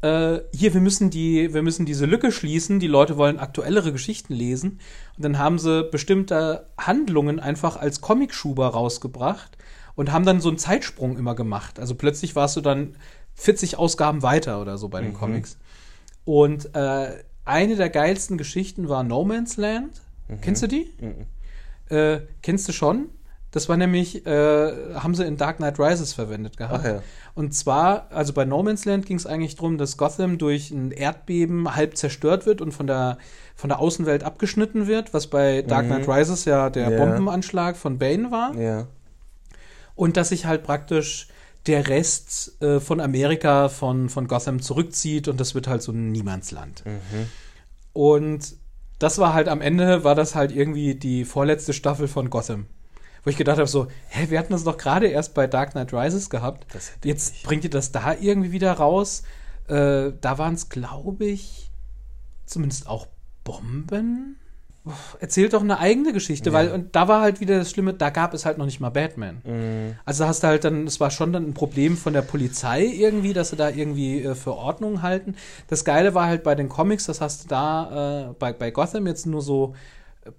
äh, hier, wir müssen, die, wir müssen diese Lücke schließen, die Leute wollen aktuellere Geschichten lesen. Und dann haben sie bestimmte Handlungen einfach als Comicschuber rausgebracht und haben dann so einen Zeitsprung immer gemacht. Also plötzlich warst du dann 40 Ausgaben weiter oder so bei den Comics. Und äh, eine der geilsten Geschichten war No Man's Land. Kennst du die? Äh, kennst du schon? Das war nämlich, äh, haben sie in Dark Knight Rises verwendet gehabt. Ja. Und zwar, also bei No Man's Land ging es eigentlich darum, dass Gotham durch ein Erdbeben halb zerstört wird und von der, von der Außenwelt abgeschnitten wird, was bei Dark Knight Rises ja der Ja. Bombenanschlag von Bane war. Ja. Und dass sich halt praktisch der Rest äh, von Amerika von, von Gotham zurückzieht und das wird halt so ein Niemandsland. Und das war halt am Ende, war das halt irgendwie die vorletzte Staffel von Gotham. Wo ich gedacht habe, so, hä, wir hatten das doch gerade erst bei Dark Knight Rises gehabt. Jetzt ich. bringt ihr das da irgendwie wieder raus. Äh, da waren es, glaube ich, zumindest auch Bomben. Erzählt doch eine eigene Geschichte, weil und da war halt wieder das Schlimme, da gab es halt noch nicht mal Batman. Also hast du halt dann, es war schon dann ein Problem von der Polizei irgendwie, dass sie da irgendwie äh, für Ordnung halten. Das Geile war halt bei den Comics, das hast du da äh, bei, bei Gotham jetzt nur so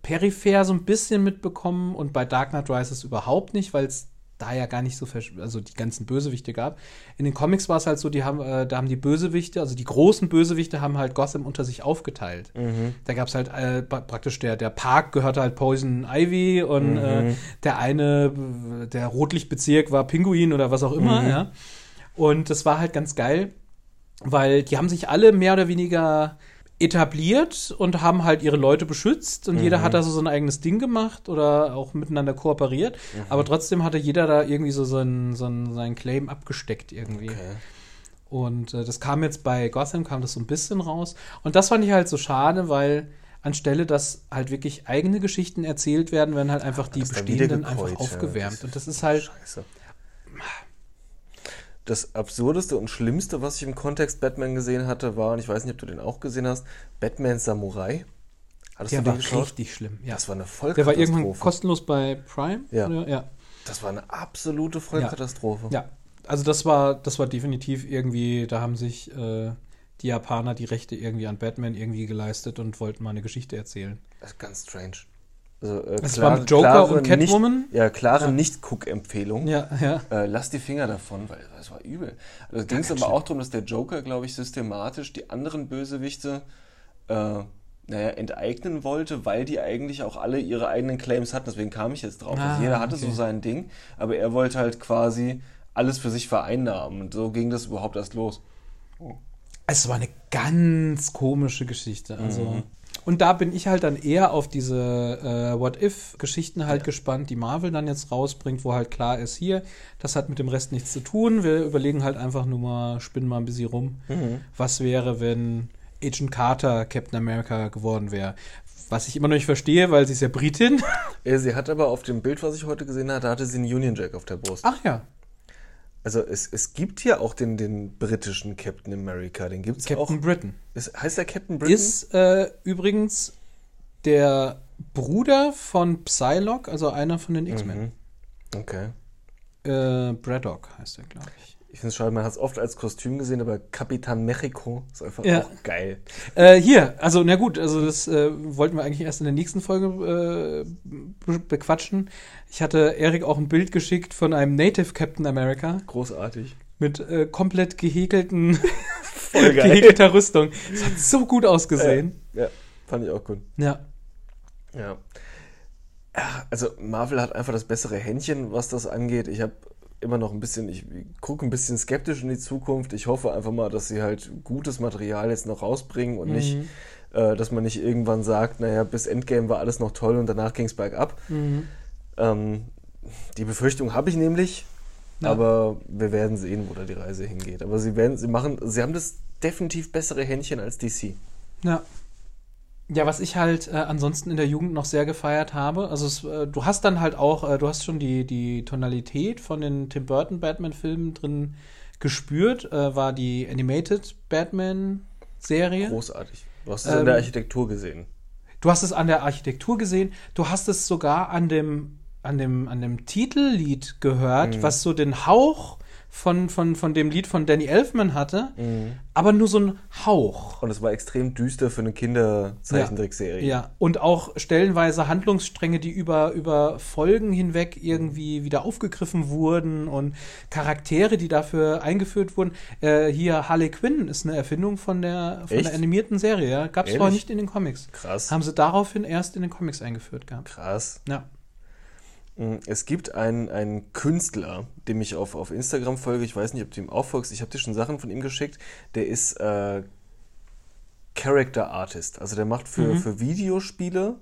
peripher so ein bisschen mitbekommen und bei Dark Knight Rises überhaupt nicht, weil es da ja gar nicht so, also die ganzen Bösewichte gab. In den Comics war es halt so, die haben, äh, da haben die Bösewichte, also die großen Bösewichte haben halt Gotham unter sich aufgeteilt. Da gab es halt äh, pra- praktisch der, der Park gehörte halt Poison Ivy und äh, der eine, der Rotlichtbezirk war Pinguin oder was auch immer, ja. Und das war halt ganz geil, weil die haben sich alle mehr oder weniger etabliert und haben halt ihre Leute beschützt und jeder hat da so sein eigenes Ding gemacht oder auch miteinander kooperiert, aber trotzdem hatte jeder da irgendwie so seinen, seinen, seinen Claim abgesteckt irgendwie. Okay. Und äh, das kam jetzt bei Gotham, kam das so ein bisschen raus. Und das fand ich halt so schade, weil anstelle, dass halt wirklich eigene Geschichten erzählt werden, werden halt einfach die bestehenden einfach aufgewärmt. Und das ist halt, Scheiße. Das Absurdeste und Schlimmste, was ich im Kontext Batman gesehen hatte, war, und ich weiß nicht, ob du den auch gesehen hast, Batman Samurai. Hattest Der du war geschaut? richtig schlimm. Ja. Das war eine Der Vollkatastrophe. war irgendwann kostenlos bei Prime. Ja. Oder? ja. das war eine absolute Vollkatastrophe. Ja, also das war, das war definitiv irgendwie, da haben sich äh, die Japaner die Rechte irgendwie an Batman irgendwie geleistet und wollten mal eine Geschichte erzählen. Das ist ganz strange. Also, äh, Es war mit Joker und Catwoman? Nicht, ja, klare Ja. Nicht-Guck-Empfehlung. Ja, ja. Äh, lass die Finger davon, weil das war übel. Also ging es aber schlimm. auch darum, dass der Joker, glaube ich, systematisch die anderen Bösewichte äh, naja, enteignen wollte, weil die eigentlich auch alle ihre eigenen Claims hatten. Deswegen kam ich jetzt drauf. Ah, also jeder hatte okay. so sein Ding, aber er wollte halt quasi alles für sich vereinnahmen. Und so ging das überhaupt erst los. Es war eine ganz komische Geschichte. Also. Mhm. Und da bin ich halt dann eher auf diese äh, What-If-Geschichten halt gespannt, die Marvel dann jetzt rausbringt, wo halt klar ist, hier, das hat mit dem Rest nichts zu tun. Wir überlegen halt einfach nur mal, spinnen mal ein bisschen rum. Mhm. Was wäre, wenn Agent Carter Captain America geworden wäre? Was ich immer noch nicht verstehe, weil sie ist ja Britin. Sie hat aber auf dem Bild, was ich heute gesehen hatte, hatte sie einen Union Jack auf der Brust. Ach ja, Also es, es gibt ja auch den, den britischen Captain America, den gibt es auch. Captain Britain. Ist, heißt der Captain Britain? Ist äh, übrigens der Bruder von Psylocke, also einer von den X-Men. Mhm. Okay. Äh, Braddock heißt er, glaube ich. Ich finde es schade, man hat es oft als Kostüm gesehen, aber Capitan Mexico ist einfach Ja. auch geil. Äh, hier, also na gut, also das äh, wollten wir eigentlich erst in der nächsten Folge äh, be bequatschen. Ich hatte Erik auch ein Bild geschickt von einem Native Captain America Großartig. mit äh, komplett gehäkelten, gehäkelter Rüstung. Es hat so gut ausgesehen. Ja, fand ich auch gut. Ja. Ja. Ja, Also Marvel hat einfach das bessere Händchen, was das angeht. Ich habe immer noch ein bisschen, ich gucke ein bisschen skeptisch in die Zukunft. Ich hoffe einfach mal, dass sie halt gutes Material jetzt noch rausbringen und nicht, Mhm. äh, dass man nicht irgendwann sagt, naja, bis Endgame war alles noch toll und danach ging es bergab. Mhm. Ähm, die Befürchtung habe ich nämlich, Ja. aber wir werden sehen, wo da die Reise hingeht. Aber sie werden, sie machen, sie haben das definitiv bessere Händchen als DC. Ja. Ja, was ich halt äh, ansonsten in der Jugend noch sehr gefeiert habe, also es, äh, du hast dann halt auch, äh, du hast schon die, die Tonalität von den Tim Burton Batman-Filmen drin gespürt, äh, war die Animated Batman-Serie. Großartig. Du hast es Ähm, in der Architektur gesehen. Du hast es an der Architektur gesehen, du hast es sogar an dem, an dem, an dem Titellied gehört, Mhm. was so den Hauch von, von, von dem Lied von Danny Elfman hatte, Mhm. aber nur so ein Hauch. Und es war extrem düster für eine Kinderzeichentrickserie. Ja, und auch stellenweise Handlungsstränge, die über, über Folgen hinweg irgendwie wieder aufgegriffen wurden und Charaktere, die dafür eingeführt wurden. Äh, hier Harley Quinn ist eine Erfindung von der, von Echt? der animierten Serie. Ja? Gab es vorher nicht in den Comics. Krass. Haben sie daraufhin erst in den Comics eingeführt gehabt. Krass. Ja. Mm, Es gibt einen, einen Künstler, dem ich auf, auf Instagram folge. Ich weiß nicht, ob du ihm auch folgst. Ich habe dir schon Sachen von ihm geschickt. Der ist äh, Character Artist. Also der macht für, für Videospiele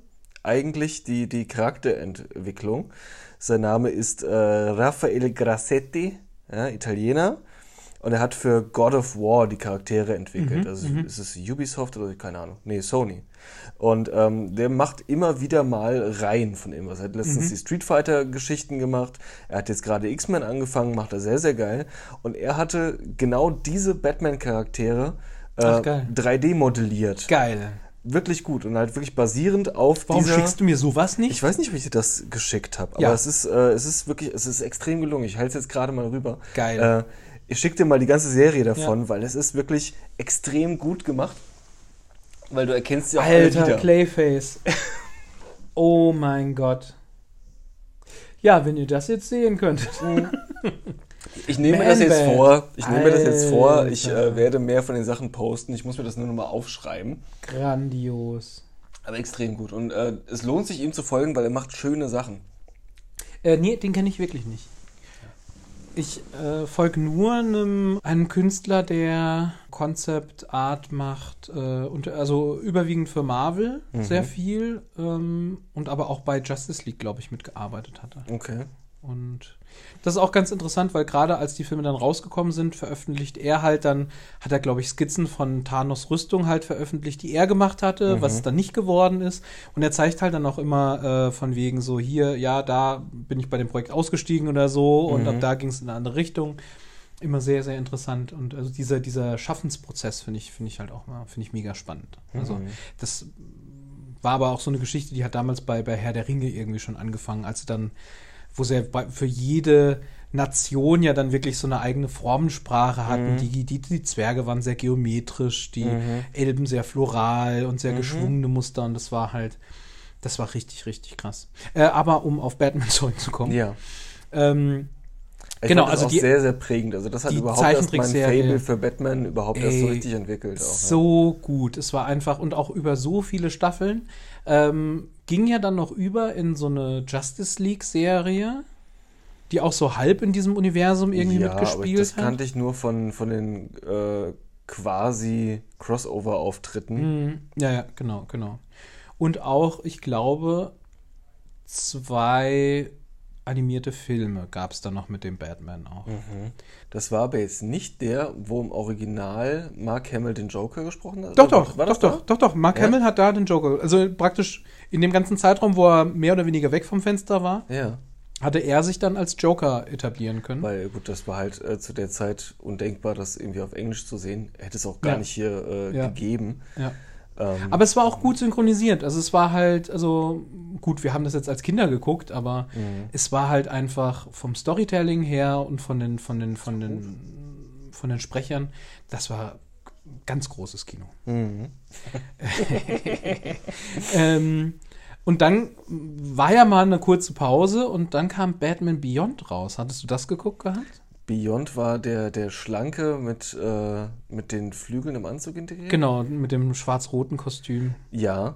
eigentlich die, die Charakterentwicklung. Sein Name ist äh, Raffaele Grassetti, ja, Italiener. Und er hat für God of War die Charaktere entwickelt. also ist es Ubisoft oder keine Ahnung. Nee, Sony. Und ähm, der macht immer wieder mal Reihen von irgendwas. Er hat letztens die Street Fighter-Geschichten gemacht. Er hat jetzt gerade X-Men angefangen, macht er sehr, sehr geil. Und er hatte genau diese Batman-Charaktere äh, Ach, geil. 3D modelliert. Geil. Wirklich gut. Und halt wirklich basierend auf Warum dieser... schickst du mir sowas nicht? Ich weiß nicht, ob ich dir das geschickt habe, aber Ja. es ist, äh, es ist wirklich, es ist extrem gelungen. Ich halte es jetzt gerade mal rüber. Geil. Äh, ich schicke dir mal die ganze Serie davon, weil es ist wirklich extrem gut gemacht. Weil du erkennst ja auch alle Alter, wieder. Clayface. oh mein Gott. Ja, wenn ihr das jetzt sehen könntet. Ich nehme mir Man das jetzt Band. vor. Ich nehme mir das jetzt vor. Ich Alter. äh, werde mehr von den Sachen posten. Ich muss mir das nur noch mal aufschreiben. Grandios. Aber extrem gut. Und äh, es lohnt sich ihm zu folgen, weil er macht schöne Sachen. Äh, nee, den kenne ich wirklich nicht. Ich äh, folge nur einem, einem Künstler, der Concept Art macht, äh, und, also überwiegend für Marvel sehr viel ähm, und aber auch bei Justice League, glaube ich, mitgearbeitet hatte. Okay. Und das ist auch ganz interessant, weil gerade als die Filme dann rausgekommen sind, veröffentlicht er halt dann, hat er, glaube ich, Skizzen von Thanos Rüstung halt veröffentlicht, die er gemacht hatte, was es dann nicht geworden ist. Und er zeigt halt dann auch immer äh, von wegen so, hier, ja, da bin ich bei dem Projekt ausgestiegen oder so und ab da ging es in eine andere Richtung. immer sehr, sehr interessant. Und also dieser, dieser Schaffensprozess finde ich, finde ich halt auch mal, finde ich mega spannend. Also Mhm. das war aber auch so eine Geschichte, die hat damals bei, bei Herr der Ringe irgendwie schon angefangen, als sie dann, wo sie für jede Nation ja dann wirklich so eine eigene Formensprache hatten. Mhm. Die, die, die Zwerge waren sehr geometrisch, die Mhm. Elben sehr floral und sehr Mhm. geschwungene Muster und das war halt, das war richtig, richtig krass. Äh, aber um auf Batman zurückzukommen. Ja. Ähm, Ich Genau, das also auch die- sehr, sehr prägend. Also das hat überhaupt erst mein Fable für Batman überhaupt erst so Ey, richtig entwickelt. Auch, ja. so gut. Es war einfach und auch über so viele Staffeln. Ähm, ging ja dann noch über in so eine Justice League-Serie, die auch so halb in diesem Universum irgendwie ja, aber mitgespielt das hat. kannte ich nur von, von den äh, quasi Crossover-Auftritten. Mhm. Ja, ja, genau, genau. Und auch, ich glaube, zwei animierte Filme gab es dann noch mit dem Batman auch. Mhm. Das war aber jetzt nicht der, wo im Original Mark Hamill den Joker gesprochen hat. Doch, doch, doch, das doch, doch, doch. Mark Ja? Hamill hat da den Joker. Also praktisch in dem ganzen Zeitraum, wo er mehr oder weniger weg vom Fenster war? Ja, hatte er sich dann als Joker etablieren können. weil gut, das war halt äh, zu der Zeit undenkbar, das irgendwie auf Englisch zu sehen. Hätte es auch gar Ja. nicht hier äh, gegeben. ja. Ähm, Aber es war auch gut synchronisiert. Also es war halt, also gut, wir haben das jetzt als Kinder geguckt, aber Mhm. es war halt einfach vom Storytelling her und von den, von den, von den, von den Sprechern, das war ganz großes Kino. mhm. ähm, und dann war ja mal eine kurze Pause und dann kam Batman Beyond raus. Hattest du das geguckt gehabt? Beyond war der, der Schlanke mit, äh, mit den Flügeln im Anzug integriert. Genau, mit dem schwarz-roten Kostüm. Ja,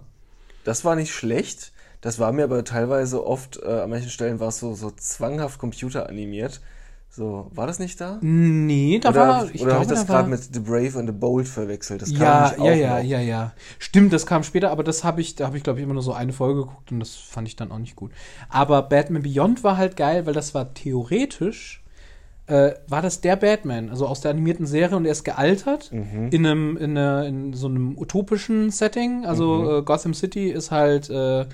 das war nicht schlecht. Das war mir aber teilweise oft, äh, an manchen Stellen war es so, so zwanghaft computeranimiert. So, war das nicht da? Nee, da oder war, ich oder habe ich das da gerade mit The Brave and the Bold verwechselt? Das kam ja, nämlich ja, ja, noch. ja, ja. Stimmt, das kam später, aber das habe ich, da habe ich, glaube ich, immer nur so eine Folge geguckt und das fand ich dann auch nicht gut. Aber Batman Beyond war halt geil, weil das war theoretisch, äh, war das der Batman, also aus der animierten Serie und er ist gealtert Mhm. in einem, in, einer- in so einem utopischen Setting. Also Mhm. äh, Gotham City ist halt, äh,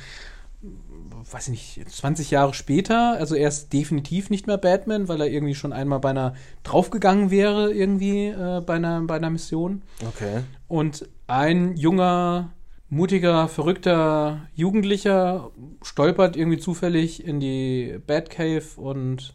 weiß ich nicht, 20 Jahre später. Also er ist definitiv nicht mehr Batman, weil er irgendwie schon einmal beinahe draufgegangen wäre, irgendwie äh, bei, einer, bei einer Mission. Okay. Und ein junger, mutiger, verrückter Jugendlicher stolpert irgendwie zufällig in die Batcave und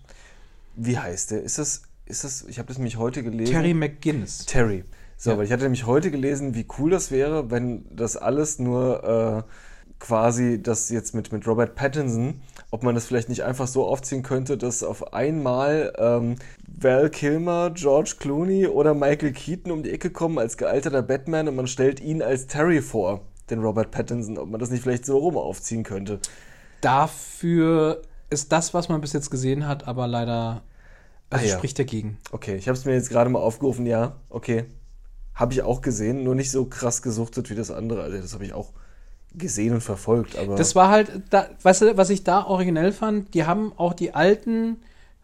Wie heißt der? Ist das, ist das, ich habe das nämlich heute gelesen. Terry McGinnis. Terry. So, Ja. weil ich hatte nämlich heute gelesen, wie cool das wäre, wenn das alles nur äh, quasi das jetzt mit, mit Robert Pattinson, ob man das vielleicht nicht einfach so aufziehen könnte, dass auf einmal ähm, Val Kilmer, George Clooney oder Michael Keaton um die Ecke kommen als gealterter Batman und man stellt ihn als Terry vor, den Robert Pattinson, ob man das nicht vielleicht so rum aufziehen könnte. Dafür ist das, was man bis jetzt gesehen hat, aber leider also Ah, ja. spricht dagegen. Okay, ich habe es mir jetzt gerade mal aufgerufen, ja, okay. Habe ich auch gesehen, nur nicht so krass gesuchtet wie das andere. Also das habe ich auch gesehen und verfolgt, aber Das war halt, da, weißt du, was ich da originell fand, die haben auch die alten,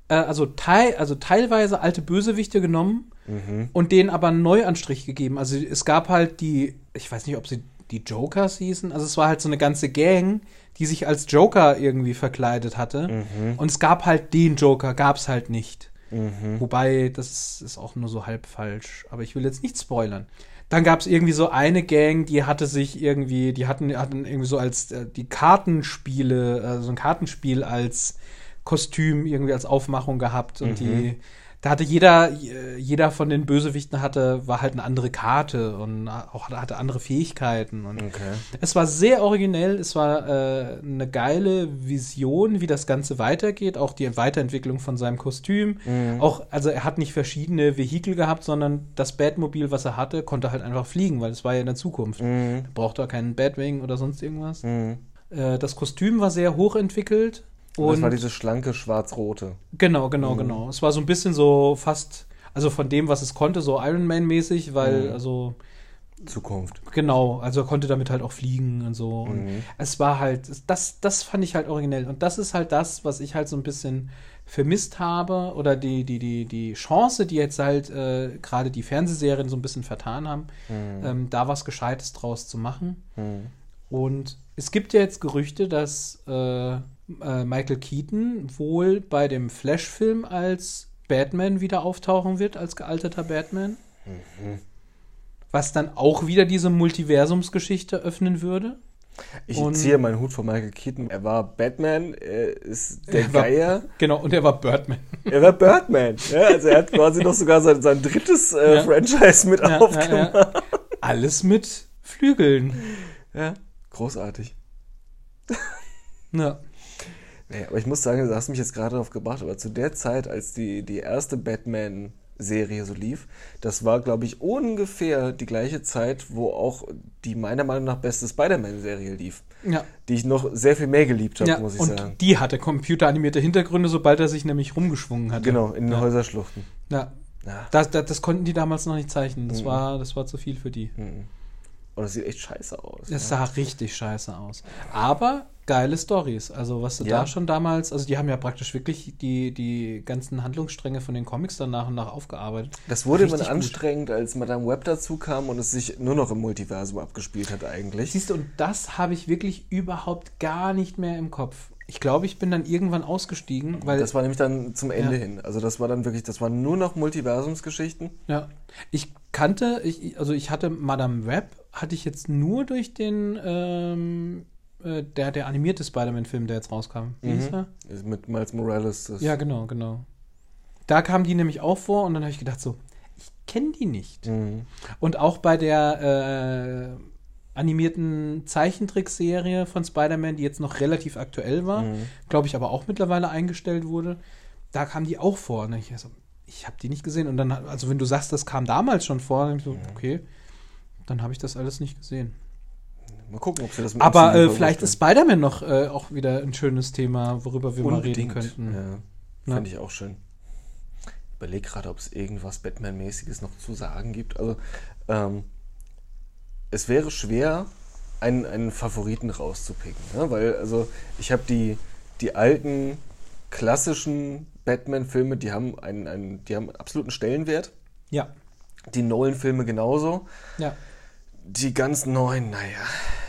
äh, also, teil, also teilweise alte Bösewichte genommen Mhm. und denen aber einen Neuanstrich gegeben. Also es gab halt die, ich weiß nicht, ob sie die Jokers hießen, also es war halt so eine ganze Gang, die sich als Joker irgendwie verkleidet hatte. Mhm. Und es gab halt den Joker, gab es halt nicht. Mhm. Wobei, das ist auch nur so halb falsch. Aber ich will jetzt nicht spoilern. Dann gab es irgendwie so eine Gang, die hatte sich irgendwie, die hatten, hatten irgendwie so als äh, die Kartenspiele, äh, so ein Kartenspiel als Kostüm irgendwie als Aufmachung gehabt und die da hatte jeder, äh, jeder von den Bösewichten hatte, war halt eine andere Karte und auch hatte andere Fähigkeiten und Okay. es war sehr originell, es war äh, eine geile Vision, wie das Ganze weitergeht, auch die Weiterentwicklung von seinem Kostüm. Mhm. Auch, also er hat nicht verschiedene Vehikel gehabt, sondern das Batmobil, was er hatte, konnte halt einfach fliegen, weil es war ja in der Zukunft. Mhm. Brauchte er keinen Batwing oder sonst irgendwas. Mhm. Äh, das Kostüm war sehr hochentwickelt. Und das war diese schlanke schwarz-rote. genau, genau, genau. Es war so ein bisschen so fast, also von dem, was es konnte, so Iron Man-mäßig, weil, Mhm. also Zukunft. Genau, also er konnte damit halt auch fliegen und so. Und Mhm. es war halt, das, das fand ich halt originell. Und das ist halt das, was ich halt so ein bisschen vermisst habe. Oder die, die, die, die Chance, die jetzt halt äh, gerade die Fernsehserien so ein bisschen vertan haben, Mhm. ähm, da was Gescheites draus zu machen. Mhm. Und es gibt ja jetzt Gerüchte, dass äh, äh, Michael Keaton wohl bei dem Flash-Film als Batman wieder auftauchen wird als gealterter Batman. Was dann auch wieder diese Multiversumsgeschichte öffnen würde. Ich Und- ziehe meinen Hut vor Michael Keaton. Er war Batman, er ist der Er war- Geier. Genau, und er war Birdman. Er war Birdman. Ja, also er hat quasi noch sogar sein, sein drittes äh, Ja. Franchise mit Ja, aufgemacht. Alles mit Flügeln. Ja, großartig. Ja. Nee, aber ich muss sagen, du hast mich jetzt gerade darauf gebracht, aber zu der Zeit, als die, die erste Batman-Serie so lief, das war, glaube ich, ungefähr die gleiche Zeit, wo auch die meiner Meinung nach beste Spider-Man-Serie lief. ja. Die ich noch sehr viel mehr geliebt habe, ja. muss ich und sagen. die hatte computeranimierte Hintergründe, sobald er sich nämlich rumgeschwungen hatte. Genau, in den ja. Häuserschluchten. Ja. Ja. Das, das, das konnten die damals noch nicht zeichnen. Mhm. Das, war, das war zu viel für die. Und das sieht echt scheiße aus. Das ja. sah richtig scheiße aus. Aber geile Stories. Also, was du Ja. da schon damals, also die haben ja praktisch wirklich die, die ganzen Handlungsstränge von den Comics dann nach und nach aufgearbeitet. Das wurde immer Richtig gut. anstrengend, als Madame Web dazu kam und es sich nur noch im Multiversum abgespielt hat eigentlich. Siehst du, und das habe ich wirklich überhaupt gar nicht mehr im Kopf. Ich glaube, ich bin dann irgendwann ausgestiegen, weil das war nämlich dann zum Ende Ja. hin. Also das war dann wirklich, das waren nur noch Multiversumsgeschichten. Ja, ich kannte, ich, also ich hatte Madame Web, hatte ich jetzt nur durch den, ähm, äh, der, der animierte Spider-Man-Film, der jetzt rauskam. Wie hieß er? Mit Miles Morales. Ja, genau, genau. Da kam die nämlich auch vor und dann habe ich gedacht so, ich kenne die nicht. Mhm. Und auch bei der äh, animierten Zeichentrickserie von Spider-Man, die jetzt noch relativ aktuell war, Mhm. glaube ich aber auch mittlerweile eingestellt wurde, da kam die auch vor. Und ich so, ich habe die nicht gesehen. Und dann, also wenn du sagst, das kam damals schon vor, dann ich so, okay, dann habe ich das alles nicht gesehen. Mal gucken, ob sie das mit Aber äh, vielleicht ist. Spider-Man noch äh, auch wieder ein schönes Thema, worüber wir mal reden könnten. Ja, fände ich auch schön. Ich überlege gerade, ob es irgendwas Batman-mäßiges noch zu sagen gibt. Also, ähm, es wäre schwer, einen, einen Favoriten rauszupicken. Ne? Weil, also, ich habe die, die alten klassischen Batman-Filme, die haben einen, einen, die haben einen absoluten Stellenwert. Ja, Die Nolan-Filme genauso. ja. Die ganz neuen, naja.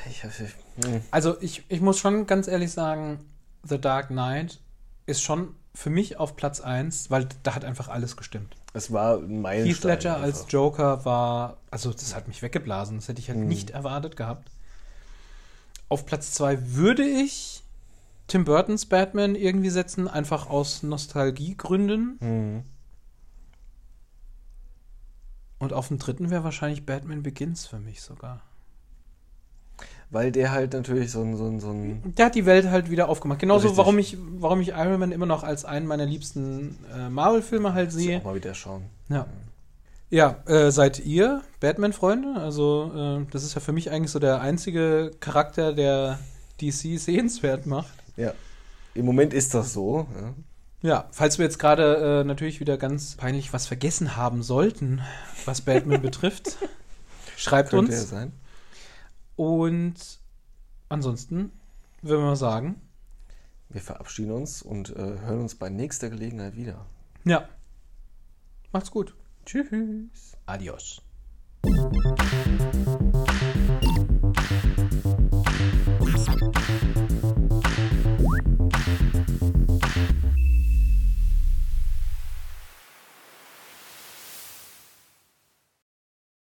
Ich, ich, hm. Also ich, ich muss schon ganz ehrlich sagen, The Dark Knight ist schon für mich auf Platz 1, weil da hat einfach alles gestimmt. es war ein Meilenstein. Heath Ledger als. Joker war, also das hat mich weggeblasen, das hätte ich halt Mhm. nicht erwartet gehabt. Auf Platz 2 würde ich Tim Burtons Batman irgendwie setzen, einfach aus Nostalgiegründen. Mhm. Und auf dem dritten wäre wahrscheinlich Batman Begins für mich sogar. Weil der halt natürlich so ein, so ein, so ein Der hat die Welt halt wieder aufgemacht. Genauso, Richtig. warum ich, warum ich Iron Man immer noch als einen meiner liebsten äh, Marvel-Filme halt Muss ich sehe. auch mal wieder schauen. Ja. Ja, äh, seid ihr Batman-Freunde? Also, äh, das ist ja für mich eigentlich so der einzige Charakter, der DC sehenswert macht. Ja. Im Moment ist das so. Ja. Ja, falls wir jetzt gerade äh, natürlich wieder ganz peinlich was vergessen haben sollten, was Batman betrifft, schreibt Könnte ja uns. sein. Und ansonsten würden wir mal sagen, Wir verabschieden uns und äh, hören uns bei nächster Gelegenheit wieder. ja, macht's gut. Tschüss. Adios.